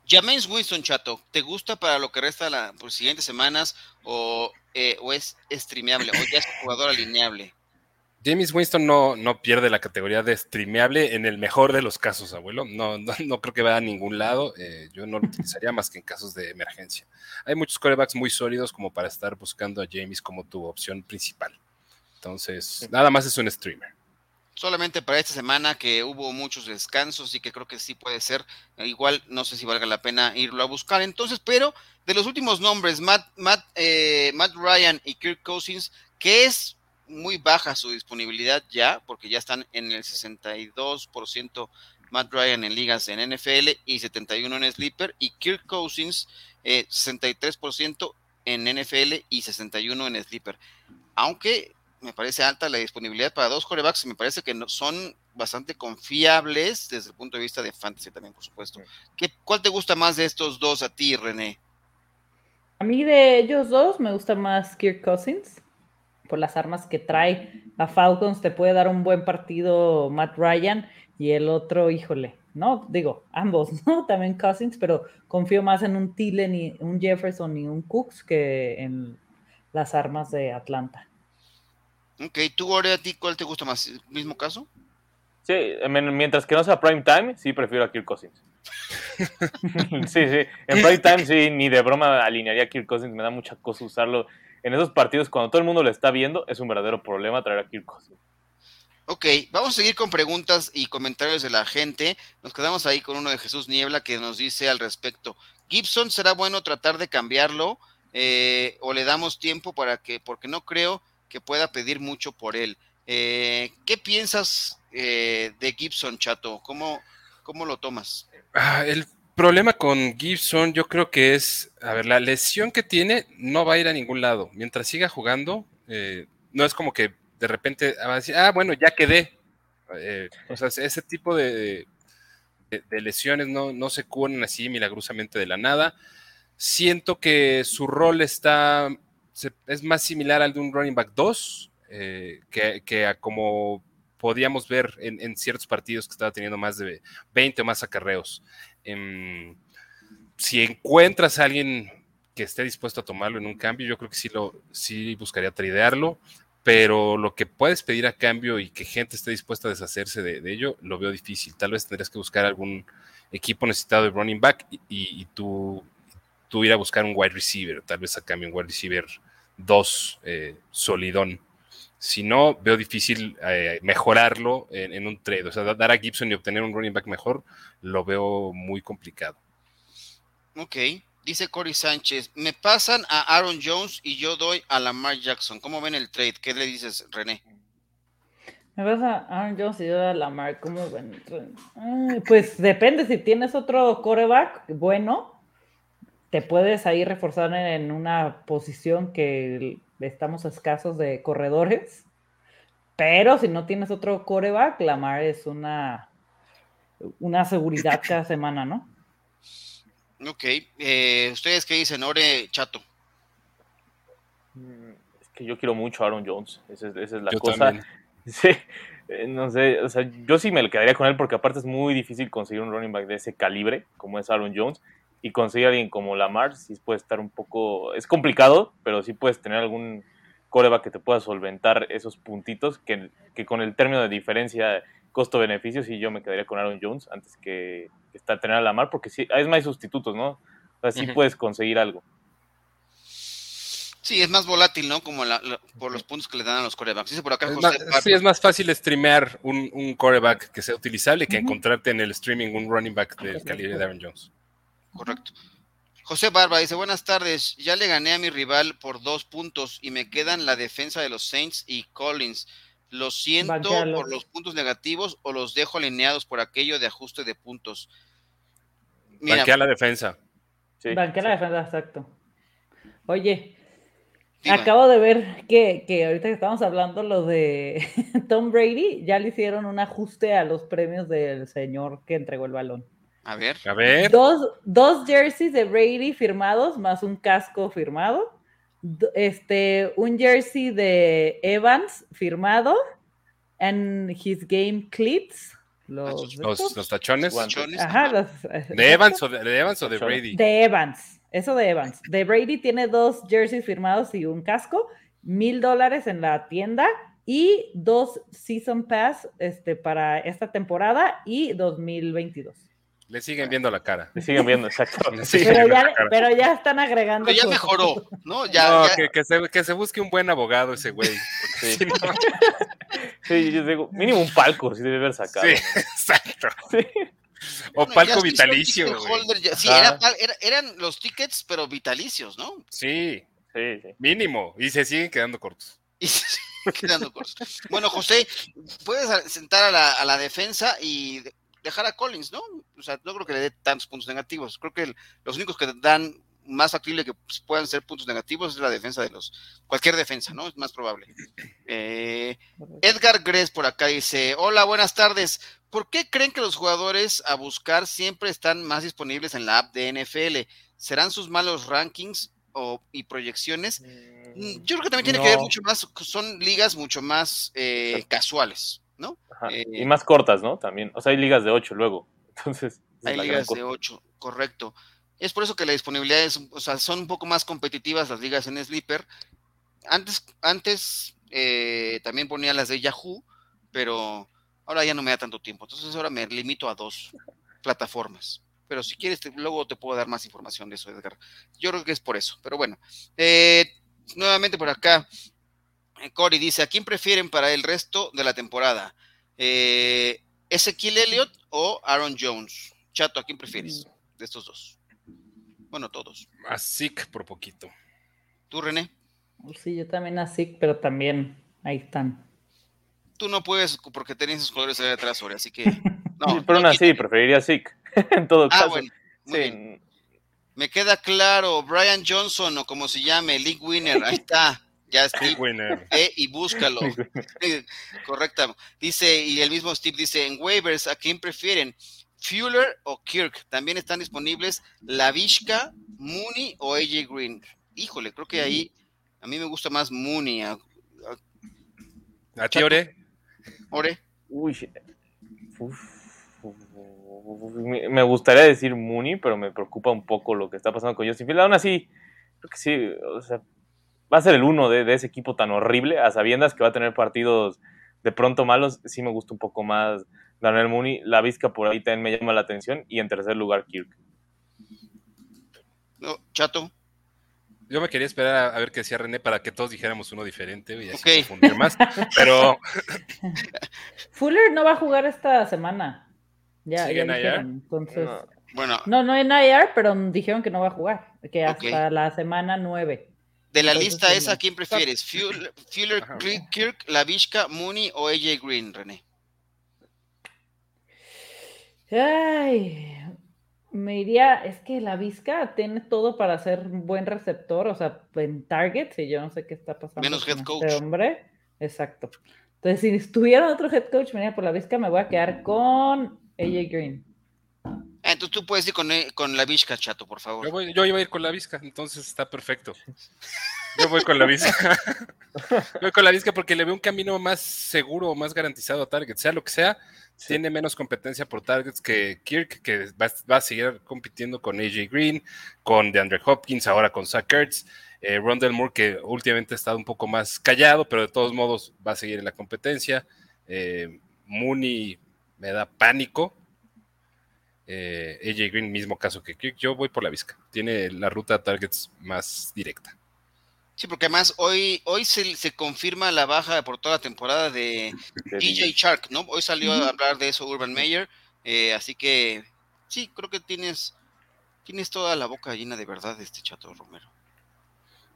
James Winston, chato, ¿te gusta para lo que resta las las siguientes semanas o, eh, o es streameable o ya es un jugador alineable? James Winston no, no, pierde la categoría de streameable en el mejor de los casos, abuelo. No, no, creo que vaya a ningún lado. Eh, yo no lo utilizaría más que en casos de emergencia. Hay muchos corebacks muy sólidos como para estar buscando a James como tu opción principal. Entonces, nada más es un streamer. Solamente para esta semana que hubo muchos descansos y que creo que sí puede ser. Igual no sé si valga la pena irlo a buscar. Entonces, pero de los últimos nombres, Matt, Matt, eh, Matt Ryan y Kirk Cousins, ¿qué es muy baja su disponibilidad ya, porque ya están en el 62% Matt Ryan en ligas en NFL y 71 en Sleeper, y Kirk Cousins eh, 63% en NFL y 61 en Sleeper. Aunque me parece alta la disponibilidad para dos corebacks, me parece que no, son bastante confiables desde el punto de vista de fantasy también, por supuesto. ¿Qué, ¿Cuál te gusta más de estos dos a ti, René? A mí de ellos dos me gusta más Kirk Cousins por las armas que trae a Falcons, te puede dar un buen partido Matt Ryan y el otro, híjole, no, digo, ambos, [LAUGHS] ¿no? También Cousins, pero confío más en un Tillen y un Jefferson y un Cooks que en las armas de Atlanta. Ok, ¿tú, ahora a ti cuál te gusta más? ¿Mismo caso? Sí, mientras que no sea prime time, sí prefiero a Kirk Cousins. [LAUGHS] sí, sí, en prime time sí, ni de broma alinearía a Kirk Cousins, me da mucha cosa usarlo en esos partidos, cuando todo el mundo lo está viendo, es un verdadero problema traer a Kirk Cousins. Ok, vamos a seguir con preguntas y comentarios de la gente. Nos quedamos ahí con uno de Jesús Niebla que nos dice al respecto. Gibson será bueno tratar de cambiarlo eh, o le damos tiempo para que, porque no creo que pueda pedir mucho por él. Eh, ¿Qué piensas eh, de Gibson, Chato? ¿Cómo, cómo lo tomas? Ah, el problema con Gibson yo creo que es, a ver, la lesión que tiene no va a ir a ningún lado. Mientras siga jugando, eh, no es como que de repente va a decir, ah, bueno, ya quedé. Eh, o sea, ese tipo de, lesiones no, no se curan así milagrosamente de la nada. Siento que su rol está, es más similar al de un running back 2, eh, que, a como podíamos ver en, ciertos partidos que estaba teniendo más de 20 o más acarreos. Em, si encuentras a alguien que esté dispuesto a tomarlo en un cambio, yo creo que sí, lo, sí buscaría tradearlo pero lo que puedes pedir a cambio y que gente esté dispuesta a deshacerse de, ello, lo veo difícil. Tal vez tendrías que buscar algún equipo necesitado de running back y, tú, tú, ir a buscar un wide receiver, tal vez a cambio un wide receiver 2 eh, solidón. Si no, veo difícil eh, mejorarlo en, en, un trade. O sea, dar a Gibson y obtener un running back mejor, lo veo muy complicado. Ok. Dice Cory Sánchez, me pasan a Aaron Jones y yo doy a Lamar Jackson. ¿Cómo ven el trade? ¿Qué le dices, René? Me pasa a Aaron Jones y yo doy a Lamar. ¿Cómo ven el trade? pues depende, si tienes otro coreback bueno, te puedes ahí reforzar en una posición que estamos escasos de corredores. Pero si no tienes otro coreback, Lamar es una, una seguridad cada semana, ¿no? Ok, eh, ¿ustedes qué dicen, Ore Chato? Mm, es que yo quiero mucho a Aaron Jones, esa es, la cosa. [LAUGHS] Sí, eh, no sé, o sea, yo sí me quedaría con él porque aparte es muy difícil conseguir un running back de ese calibre como es Aaron Jones y conseguir a alguien como Lamar sí puede estar un poco, es complicado, pero sí puedes tener algún coreback que te pueda solventar esos puntitos que, que con el término de diferencia costo-beneficio, sí yo me quedaría con Aaron Jones antes que, está tener a Lamar, porque sí, es más sustitutos, ¿no? O sea, sí puedes conseguir algo. Sí, es más volátil, ¿no? Como por los puntos que le dan a los corebacks. Dice por acá sí, es más fácil streamear un, un coreback que sea utilizable que encontrarte en el streaming un running back del calibre de Aaron Jones. Correcto. José Barba dice, buenas tardes, ya le gané a mi rival por dos puntos y me quedan la defensa de los Saints y Collins. Lo siento por los puntos negativos o los dejo alineados por aquello de ajuste de puntos. Mira, Banquea la defensa. Sí, Banquea la defensa, exacto. Oye, acabo de ver que, que ahorita que estamos hablando lo de [LAUGHS] Tom Brady, ya le hicieron un ajuste a los premios del señor que entregó el balón. A ver. A ver. Dos, dos jerseys de Brady firmados más un casco firmado este, un jersey de Evans firmado en his game clips. Los, los, tachones. Ajá, ¿De, Evans o de, Evans o de Brady? De Evans, eso de Evans. De Brady tiene dos jerseys firmados y un casco, mil dólares en la tienda y dos season pass este, para esta temporada y 2022. Le siguen viendo la cara. Le siguen viendo, exacto. pero, ya, están agregando. Pero ya mejoró, ¿no? [LAUGHS] Ya, Que, se, que, se, busque un buen abogado ese güey. Sí, yo digo, mínimo un palco si debe haber sacado. Sí, [LAUGHS] exacto. O palco vitalicio. sí, eran los tickets, pero vitalicios, ¿no? Sí, sí, mínimo. Y se siguen quedando cortos. [LAUGHS] Y se siguen quedando cortos. Bueno, José, puedes sentar a la, a la defensa y dejar a Collins, ¿no? O sea, no creo que le dé tantos puntos negativos. Creo que los únicos que dan más factible que pues, puedan ser puntos negativos es la defensa de los, cualquier defensa, ¿no? Es más probable. Eh, Edgar Gress por acá dice, hola, buenas tardes. ¿Por qué creen que los jugadores a buscar siempre están más disponibles en la app de NFL? ¿Serán sus malos rankings o, y proyecciones? Mm, yo creo que también tiene que ver mucho más, son ligas mucho más eh, casuales. ¿No? y eh, más cortas, ¿no? También. O sea, hay ligas de 8 luego. [LAUGHS] Entonces. Hay ligas de 8, correcto. Es por eso que la disponibilidad es, o sea, son un poco más competitivas las ligas en Sleeper. Antes, antes eh, también ponía las de Yahoo, pero ahora ya no me da tanto tiempo. Entonces ahora me limito a dos plataformas. Pero si quieres, luego te puedo dar más información de eso, Edgar. Yo creo que es por eso. Pero bueno, eh, nuevamente por acá, Cory dice, ¿a quién prefieren para el resto de la temporada? Eh, ¿Ezequiel Elliott o Aaron Jones? Chato, ¿a quién prefieres de estos dos? Bueno, todos. A Zeke por poquito. ¿Tú, René? Sí, yo también a Zeke, pero también ahí están. Tú no puedes porque tenés esos colores ahí atrás, ahora, así que... [LAUGHS] No, pero aún así, preferiría a Zeke, [LAUGHS] en todo ah, caso. Bueno, sí. Me queda claro, Brian Johnson o como se llame, League Winner, ahí está. Ya Steve, y búscalo. [LAUGHS] Correcto. Dice, y el mismo Steve dice, en waivers, ¿a quién prefieren? Fuller o Kirk. También están disponibles Lavishka, Mooney o AJ Green. Híjole, creo que ahí a mí me gusta más Mooney. ¿A, ti, Ore? Ore. Uy, me gustaría decir Mooney, pero me preocupa un poco lo que está pasando con Justin Fields. Aún así, creo que sí, o sea, va a ser el uno de, ese equipo tan horrible, a sabiendas que va a tener partidos de pronto malos. Sí me gusta un poco más Daniel Mooney. La Vizca por ahí también me llama la atención. Y en tercer lugar, Kirk. No, chato. Yo me quería esperar a, ver qué decía René para que todos dijéramos uno diferente y así confundir más. Pero. [LAUGHS] Fuller no va a jugar esta semana. Ya, ya dijeron. Entonces. No. Bueno. No, no en IR, pero dijeron que no va a jugar. Que hasta la semana 9. De la lista esa, ¿quién prefieres? [LAUGHS] Fuller, Fuller Kirk, Lavishka, Mooney o AJ Green, René? Ay, me iría, es que la Vizca tiene todo para ser un buen receptor, o sea, en target, y yo no sé qué está pasando. Menos head este coach. Este hombre, exacto. Entonces, si estuviera otro head coach, me iría por la Vizca, me voy a quedar con AJ Green. Entonces tú puedes ir con, eh, con la Vizca, chato, por favor. Yo, voy, yo, iba a ir con la Vizca, entonces está perfecto. Yo voy con la Vizca. voy con la Vizca porque le veo un camino más seguro, más garantizado a Target, sea lo que sea tiene menos competencia por targets que Kirk, que va, a seguir compitiendo con AJ Green, con DeAndre Hopkins, ahora con Zach Ertz. Eh, Rondell Moore, que últimamente ha estado un poco más callado, pero de todos modos va a seguir en la competencia. Eh, Mooney me da pánico. Eh, AJ Green, mismo caso que Kirk. Yo voy por la Vizca. Tiene la ruta de targets más directa. Sí, porque además hoy, hoy se, se, confirma la baja por toda la temporada de DJ Shark, ¿no? Hoy salió a hablar de eso Urban Meyer, eh, así que sí, creo que tienes, tienes toda la boca llena de verdad este chato Romero.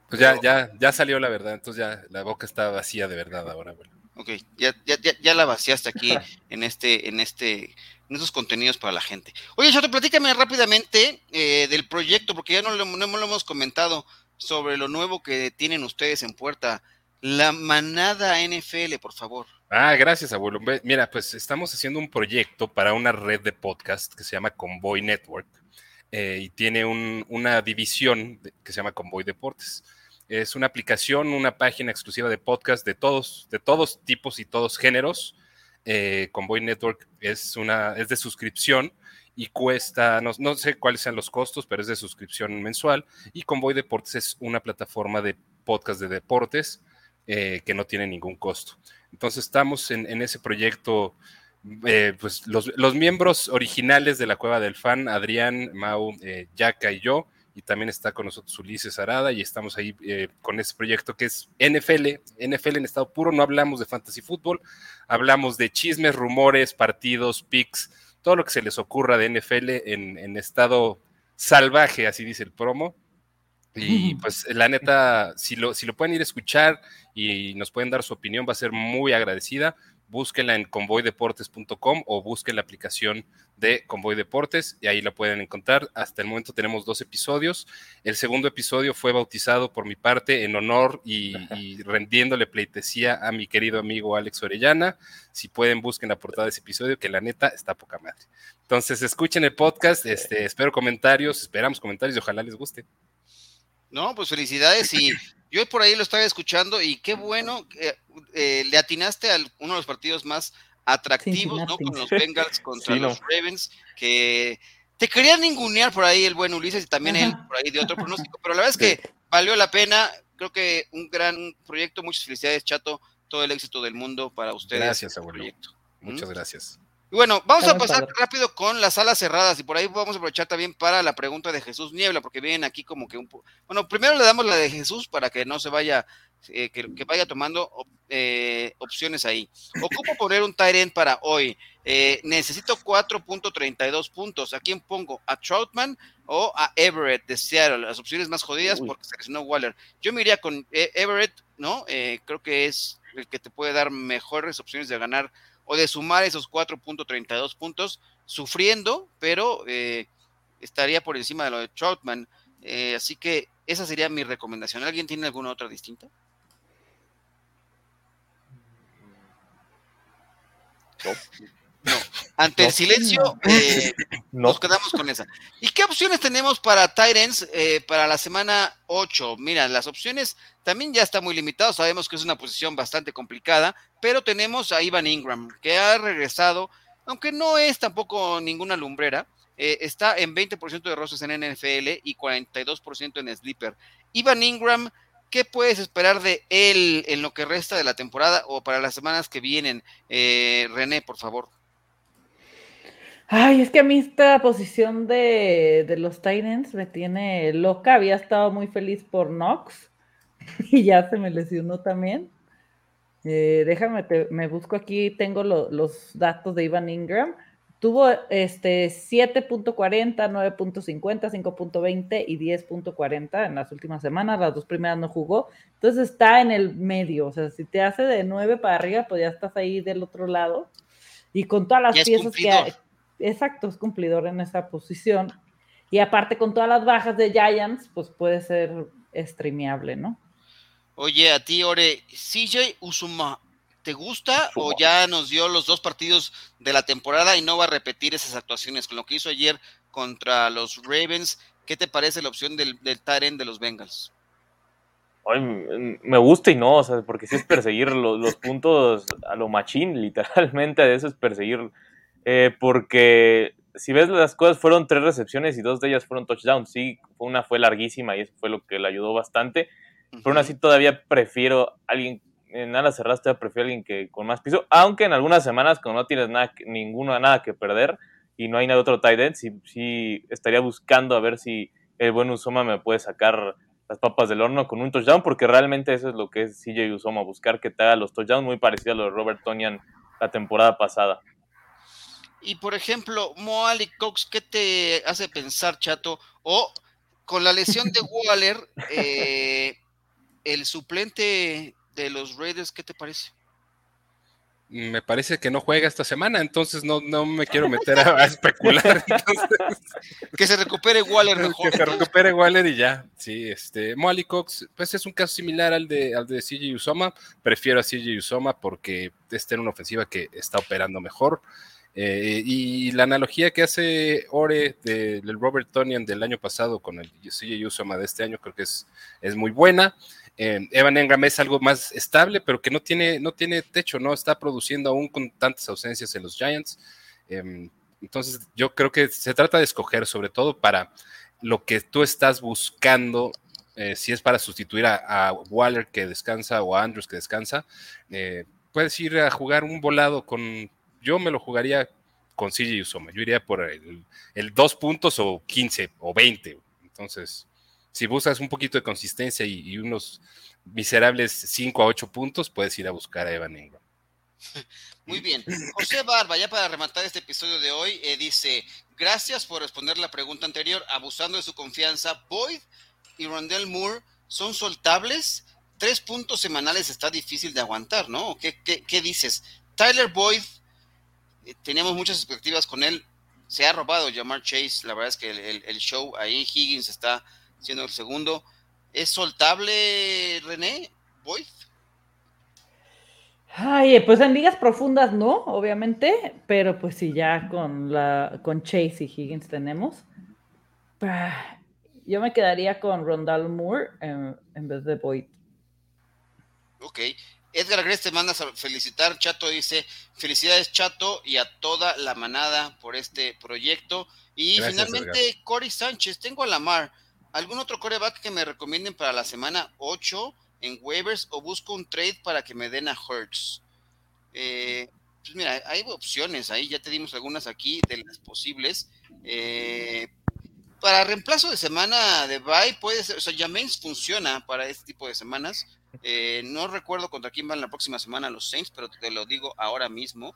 Pues ya, ya, ya salió la verdad, entonces ya la boca está vacía de verdad ahora, bueno. Ok, ya, ya, ya, la vaciaste aquí [LAUGHS] en este, en este, en estos contenidos para la gente. Oye, Chato, platícame rápidamente eh, del proyecto, porque ya no lo, no lo hemos comentado sobre lo nuevo que tienen ustedes en puerta. La manada NFL, por favor. Ah, gracias, abuelo. Mira, pues estamos haciendo un proyecto para una red de podcast que se llama Convoy Network eh, y tiene una división que se llama Convoy Deportes. Es una aplicación, una página exclusiva de podcast de todos, de todos tipos y todos géneros. Eh, Convoy Network es una, es de suscripción y cuesta, no, sé cuáles sean los costos, pero es de suscripción mensual. Y Convoy Deportes es una plataforma de podcast de deportes eh, que no tiene ningún costo. Entonces estamos en, ese proyecto, eh, pues los, miembros originales de la Cueva del Fan, Adrián, Mau, Yaka y yo, y también está con nosotros Ulises Arada y estamos ahí con ese proyecto que es NFL, NFL en estado puro, no hablamos de fantasy fútbol, hablamos de chismes, rumores, partidos, picks, todo lo que se les ocurra de NFL en, estado salvaje, así dice el promo. Y pues la neta, si lo, si lo pueden ir a escuchar y nos pueden dar su opinión, va a ser muy agradecida búsquenla en convoydeportes.com o busquen la aplicación de Convoy Deportes y ahí la pueden encontrar. Hasta el momento tenemos dos episodios. El segundo episodio fue bautizado por mi parte en honor y, rendiéndole pleitesía a mi querido amigo Alex Orellana. Si pueden, busquen la portada de ese episodio, que la neta está poca madre. Entonces, escuchen el podcast, este, espero comentarios, esperamos comentarios y ojalá les guste. No, pues felicidades y yo por ahí lo estaba escuchando y qué bueno, que eh, le atinaste a uno de los partidos más atractivos, ¿no? Con los Bengals contra los Ravens, que te querían ningunear por ahí el buen Ulises y también él por ahí de otro pronóstico, pero la verdad es que valió la pena, creo que un gran proyecto, muchas felicidades, Chato, todo el éxito del mundo para ustedes. Gracias, abuelo. Muchas gracias bueno, vamos a pasar rápido con las salas cerradas y por ahí vamos a aprovechar también para la pregunta de Jesús Niebla, porque vienen aquí como que un Bueno, primero le damos la de Jesús para que no se vaya, eh, que, vaya tomando eh, opciones ahí. Ocupo poner un tight para hoy. Eh, necesito 4.32 puntos. ¿A quién pongo? ¿A Troutman o a Everett de Seattle? Las opciones más jodidas porque seleccionó Waller. Yo me iría con Everett, ¿no? creo que es el que te puede dar mejores opciones de ganar o de sumar esos 4.32 puntos, sufriendo, pero eh, estaría por encima de lo de Troutman. Eh, así que esa sería mi recomendación. ¿Alguien tiene alguna otra distinta? No. Ante el silencio, eh, [LAUGHS] nos quedamos con esa. ¿Y qué opciones tenemos para Titans eh, para la semana 8? Mira, las opciones también ya está muy limitado. Sabemos que es una posición bastante complicada, pero tenemos a Ivan Ingram, que ha regresado, aunque no es tampoco ninguna lumbrera. Eh, está en 20% de rostros en NFL y 42% en Sleeper. Ivan Ingram, ¿qué puedes esperar de él en lo que resta de la temporada o para las semanas que vienen? René, por favor. Ay, es que a mí esta posición de, los Titans me tiene loca. Había estado muy feliz por Knox [LAUGHS] y ya se me lesionó también. Eh, déjame, me busco aquí, tengo los datos de Ivan Ingram. Tuvo este 7.40, 9.50, 5.20 y 10.40 en las últimas semanas. Las dos primeras no jugó. Entonces está en el medio. O sea, si te hace de 9 para arriba, pues ya estás ahí del otro lado. Y con todas las piezas que hay, exacto, es cumplidor en esa posición. Y aparte con todas las bajas de Giants, pues puede ser streameable, ¿no? Oye, a ti, Ore, CJ Usuma, ¿te gusta o ya nos dio los dos partidos de la temporada y no va a repetir esas actuaciones con lo que hizo ayer contra los Ravens? ¿Qué te parece la opción del, del Taren de los Bengals? me gusta y no, o sea, porque si es perseguir [LAUGHS] los, los puntos a lo machín, literalmente, eso es perseguir eh, porque si ves las cosas, fueron tres recepciones y dos de ellas fueron touchdowns. Sí, una fue larguísima y eso fue lo que le ayudó bastante. Pero aún así todavía prefiero alguien, en alas cerradas todavía prefiero alguien que con más piso, aunque en algunas semanas cuando no tienes nada, ninguno, nada que perder y no hay nada otro tight end, sí, sí estaría buscando a ver si el buen Usoma me puede sacar las papas del horno con un touchdown, porque realmente eso es lo que es CJ Usoma, buscar que te haga los touchdowns muy parecido a lo de Robert Tonian la temporada pasada. Y por ejemplo, Moali Cox, ¿qué te hace pensar, Chato? O con la lesión de [LAUGHS] Waller, eh, el suplente de los Raiders, ¿qué te parece? Me parece que no juega esta semana, entonces no, no me quiero [LAUGHS] meter a, especular. [LAUGHS] que se recupere Waller mejor. Que se recupere Waller y ya. Sí, este, Moali Cox, pues es un caso similar al de, al de CJ Usoma. Prefiero a CJ Usoma porque está en una ofensiva que está operando mejor. Eh, y la analogía que hace Ore del Robert Tonian del año pasado con el CJ Usoma de este año creo que es, es muy buena. Eh, Evan Engram es algo más estable, pero que no tiene, no tiene techo, no está produciendo aún con tantas ausencias en los Giants. Em, entonces, yo creo que se trata de escoger, sobre todo para lo que tú estás buscando, eh, si es para sustituir a, Waller que descansa o a Andrews que descansa, puedes ir a jugar un volado con yo me lo jugaría con CJ Usoma. Yo iría por el, dos puntos o 15 o 20. Entonces, si buscas un poquito de consistencia y, unos miserables 5 a 8 puntos, puedes ir a buscar a Evan Ingram. [LAUGHS] Muy bien. José Barba, ya para rematar este episodio de hoy, eh, dice, gracias por responder la pregunta anterior, abusando de su confianza, Boyd y Rondell Moore son soltables. Tres puntos semanales está difícil de aguantar, ¿no? ¿Qué, qué dices? Tyler Boyd teníamos muchas expectativas con él. Se ha robado Jamar Chase. La verdad es que el, show ahí, Higgins está siendo el segundo. ¿Es soltable, René? Boyd? Ay, pues en ligas profundas no, obviamente, pero pues sí, ya con la con Chase y Higgins tenemos. Ah, yo me quedaría con Rondal Moore en, en vez de Boyd. Ok, Edgar Gres te manda a felicitar. Chato dice: Felicidades, Chato, y a toda la manada por este proyecto. Y finalmente, Cory Sánchez, tengo a la mar. ¿Algún otro coreback que me recomienden para la semana 8 en waivers o busco un trade para que me den a Hertz? Eh, pues mira, hay opciones ahí, ya te dimos algunas aquí de las posibles. Eh, para reemplazo de semana de bye puede ser, o sea, James funciona para este tipo de semanas. Eh, no recuerdo contra quién van la próxima semana los Saints, pero te lo digo ahora mismo,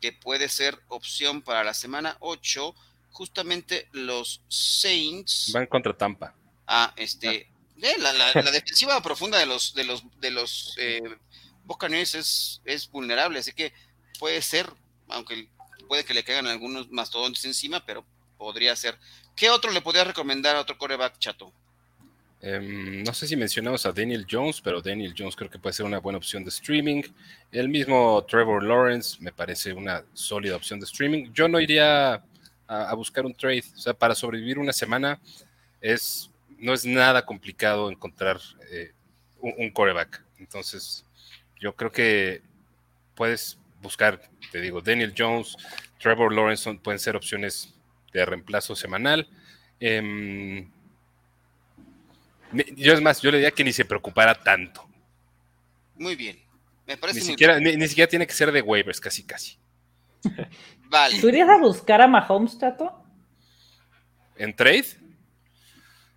que puede ser opción para la semana 8. Justamente los Saints. Van contra Tampa. Ah, este. Eh, la, defensiva [LAUGHS] profunda de los de los de los eh, Buccaneers es, es vulnerable, así que puede ser, aunque puede que le caigan algunos mastodontes encima, pero podría ser. ¿Qué otro le podría recomendar a otro coreback chato? Em, no sé si mencionamos a Daniel Jones, pero Daniel Jones creo que puede ser una buena opción de streaming. El mismo Trevor Lawrence me parece una sólida opción de streaming. Yo no iría a, buscar un trade. O sea, para sobrevivir una semana es, no es nada complicado encontrar eh, un, un coreback. Entonces, yo creo que puedes buscar, te digo, Daniel Jones, Trevor Lawrence pueden ser opciones de reemplazo semanal. Em, yo es más, yo le diría que ni se preocupara tanto. Muy bien. Me parece ni, siquiera, Ni, siquiera tiene que ser de waivers, casi, casi. [LAUGHS] vale. ¿Tú irías a buscar a Mahomes, Tato? ¿En trade?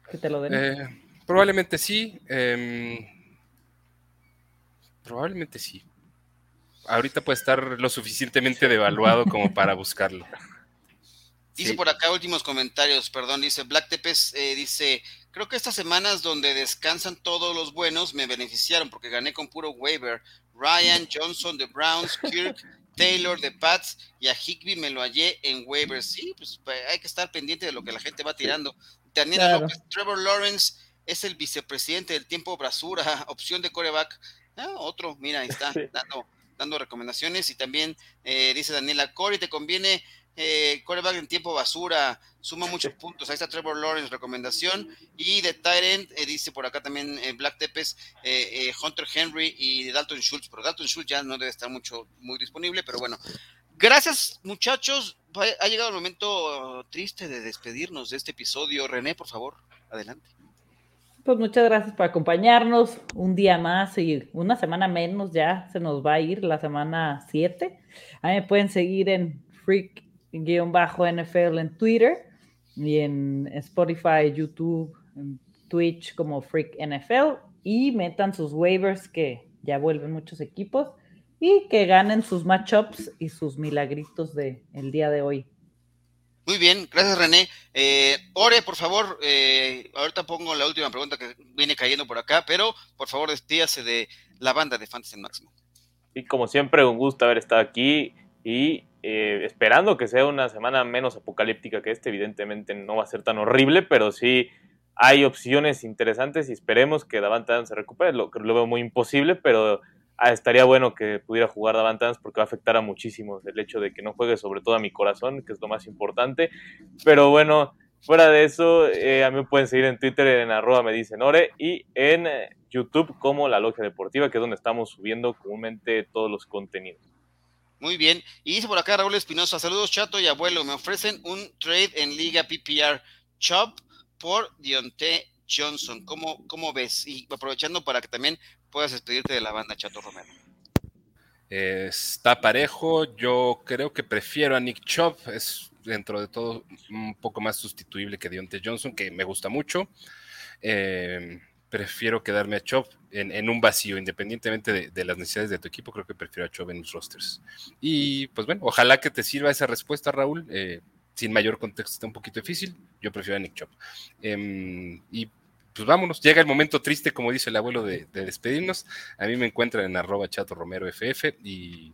Que te lo den. Eh, probablemente sí. Em, probablemente sí. Ahorita puede estar lo suficientemente devaluado como para buscarlo. Dice por acá últimos comentarios, perdón, dice Black Tepes, eh, dice, creo que estas semanas donde descansan todos los buenos me beneficiaron porque gané con puro waiver. Ryan, Johnson de Browns, Kirk, Taylor de Pats y a Higby me lo hallé en waivers. Sí, pues, hay que estar pendiente de lo que la gente va tirando. Daniela López, Trevor Lawrence es el vicepresidente del tiempo Brasura, [LAUGHS] opción de coreback. Ah, otro, mira, ahí está, dando, dando recomendaciones. Y también eh, dice Daniela, Corey, te conviene eh, coreback en tiempo basura, suma muchos puntos. Ahí está Trevor Lawrence, recomendación. Y de Tyrant, eh, dice por acá también eh, Black Tepes, eh, Hunter Henry y Dalton Schultz. Pero Dalton Schultz ya no debe estar mucho, muy disponible, pero bueno. Gracias, muchachos. Ha llegado el momento triste de despedirnos de este episodio. René, por favor, adelante. Pues muchas gracias por acompañarnos un día más y una semana menos ya se nos va a ir la semana 7. Ahí me pueden seguir en Freak bajo NFL en Twitter y en Spotify, YouTube, Twitch como Freak NFL y metan sus waivers que ya vuelven muchos equipos y que ganen sus matchups y sus milagritos del el día de hoy. Muy bien, gracias René. Eh, Ore, por favor, eh, ahorita pongo la última pregunta que viene cayendo por acá, pero por favor despídase de la banda de Fantasy Máximo. Y como siempre, un gusto haber estado aquí y eh, esperando que sea una semana menos apocalíptica que este, evidentemente no va a ser tan horrible, pero sí hay opciones interesantes y esperemos que Davante Adams se recupere, lo, lo veo muy imposible, pero ah, estaría bueno que pudiera jugar Davante Adams porque va a afectar a muchísimos el hecho de que no juegue sobre todo a mi corazón, que es lo más importante, pero bueno, fuera de eso, eh, a mí me pueden seguir en Twitter en arroba me dicen ore y en YouTube como La Logia Deportiva, que es donde estamos subiendo comúnmente todos los contenidos. Muy bien. Y dice por acá Raúl Espinosa, saludos Chato y abuelo, me ofrecen un trade en Liga PPR Chop por Dionte Johnson. ¿Cómo, ¿Cómo ves? Y aprovechando para que también puedas despedirte de la banda Chato Romero. está parejo, yo creo que prefiero a Nick Chop, es dentro de todo un poco más sustituible que Dionte Johnson, que me gusta mucho. Eh, prefiero quedarme a Chop en, un vacío, independientemente de, las necesidades de tu equipo, creo que prefiero a Chop en los rosters. Y pues bueno, ojalá que te sirva esa respuesta, Raúl. Eh, sin mayor contexto está un poquito difícil, yo prefiero a Nick Chop. Em, y pues vámonos, llega el momento triste, como dice el abuelo, de, despedirnos. A mí me encuentran en arroba chato romero FF y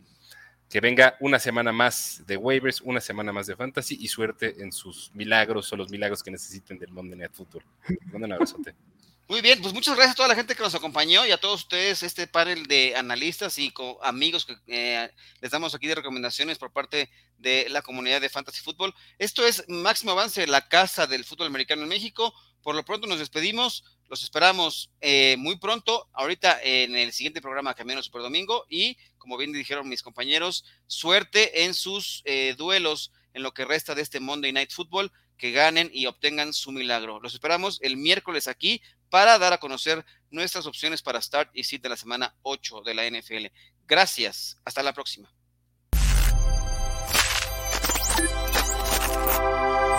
que venga una semana más de waivers, una semana más de fantasy y suerte en sus milagros o los milagros que necesiten del Monday Night Football. Un abrazote. Muy bien, pues muchas gracias a toda la gente que nos acompañó y a todos ustedes, este panel de analistas y amigos que eh, les damos aquí de recomendaciones por parte de la comunidad de Fantasy Fútbol. Esto es Máximo Avance, la casa del fútbol americano en México. Por lo pronto nos despedimos, los esperamos eh, muy pronto, ahorita en el siguiente programa Camino Super Domingo y como bien dijeron mis compañeros, suerte en sus eh, duelos en lo que resta de este Monday Night Football que ganen y obtengan su milagro. Los esperamos el miércoles aquí para dar a conocer nuestras opciones para Start y Sit de la semana 8 de la NFL. Gracias. Hasta la próxima.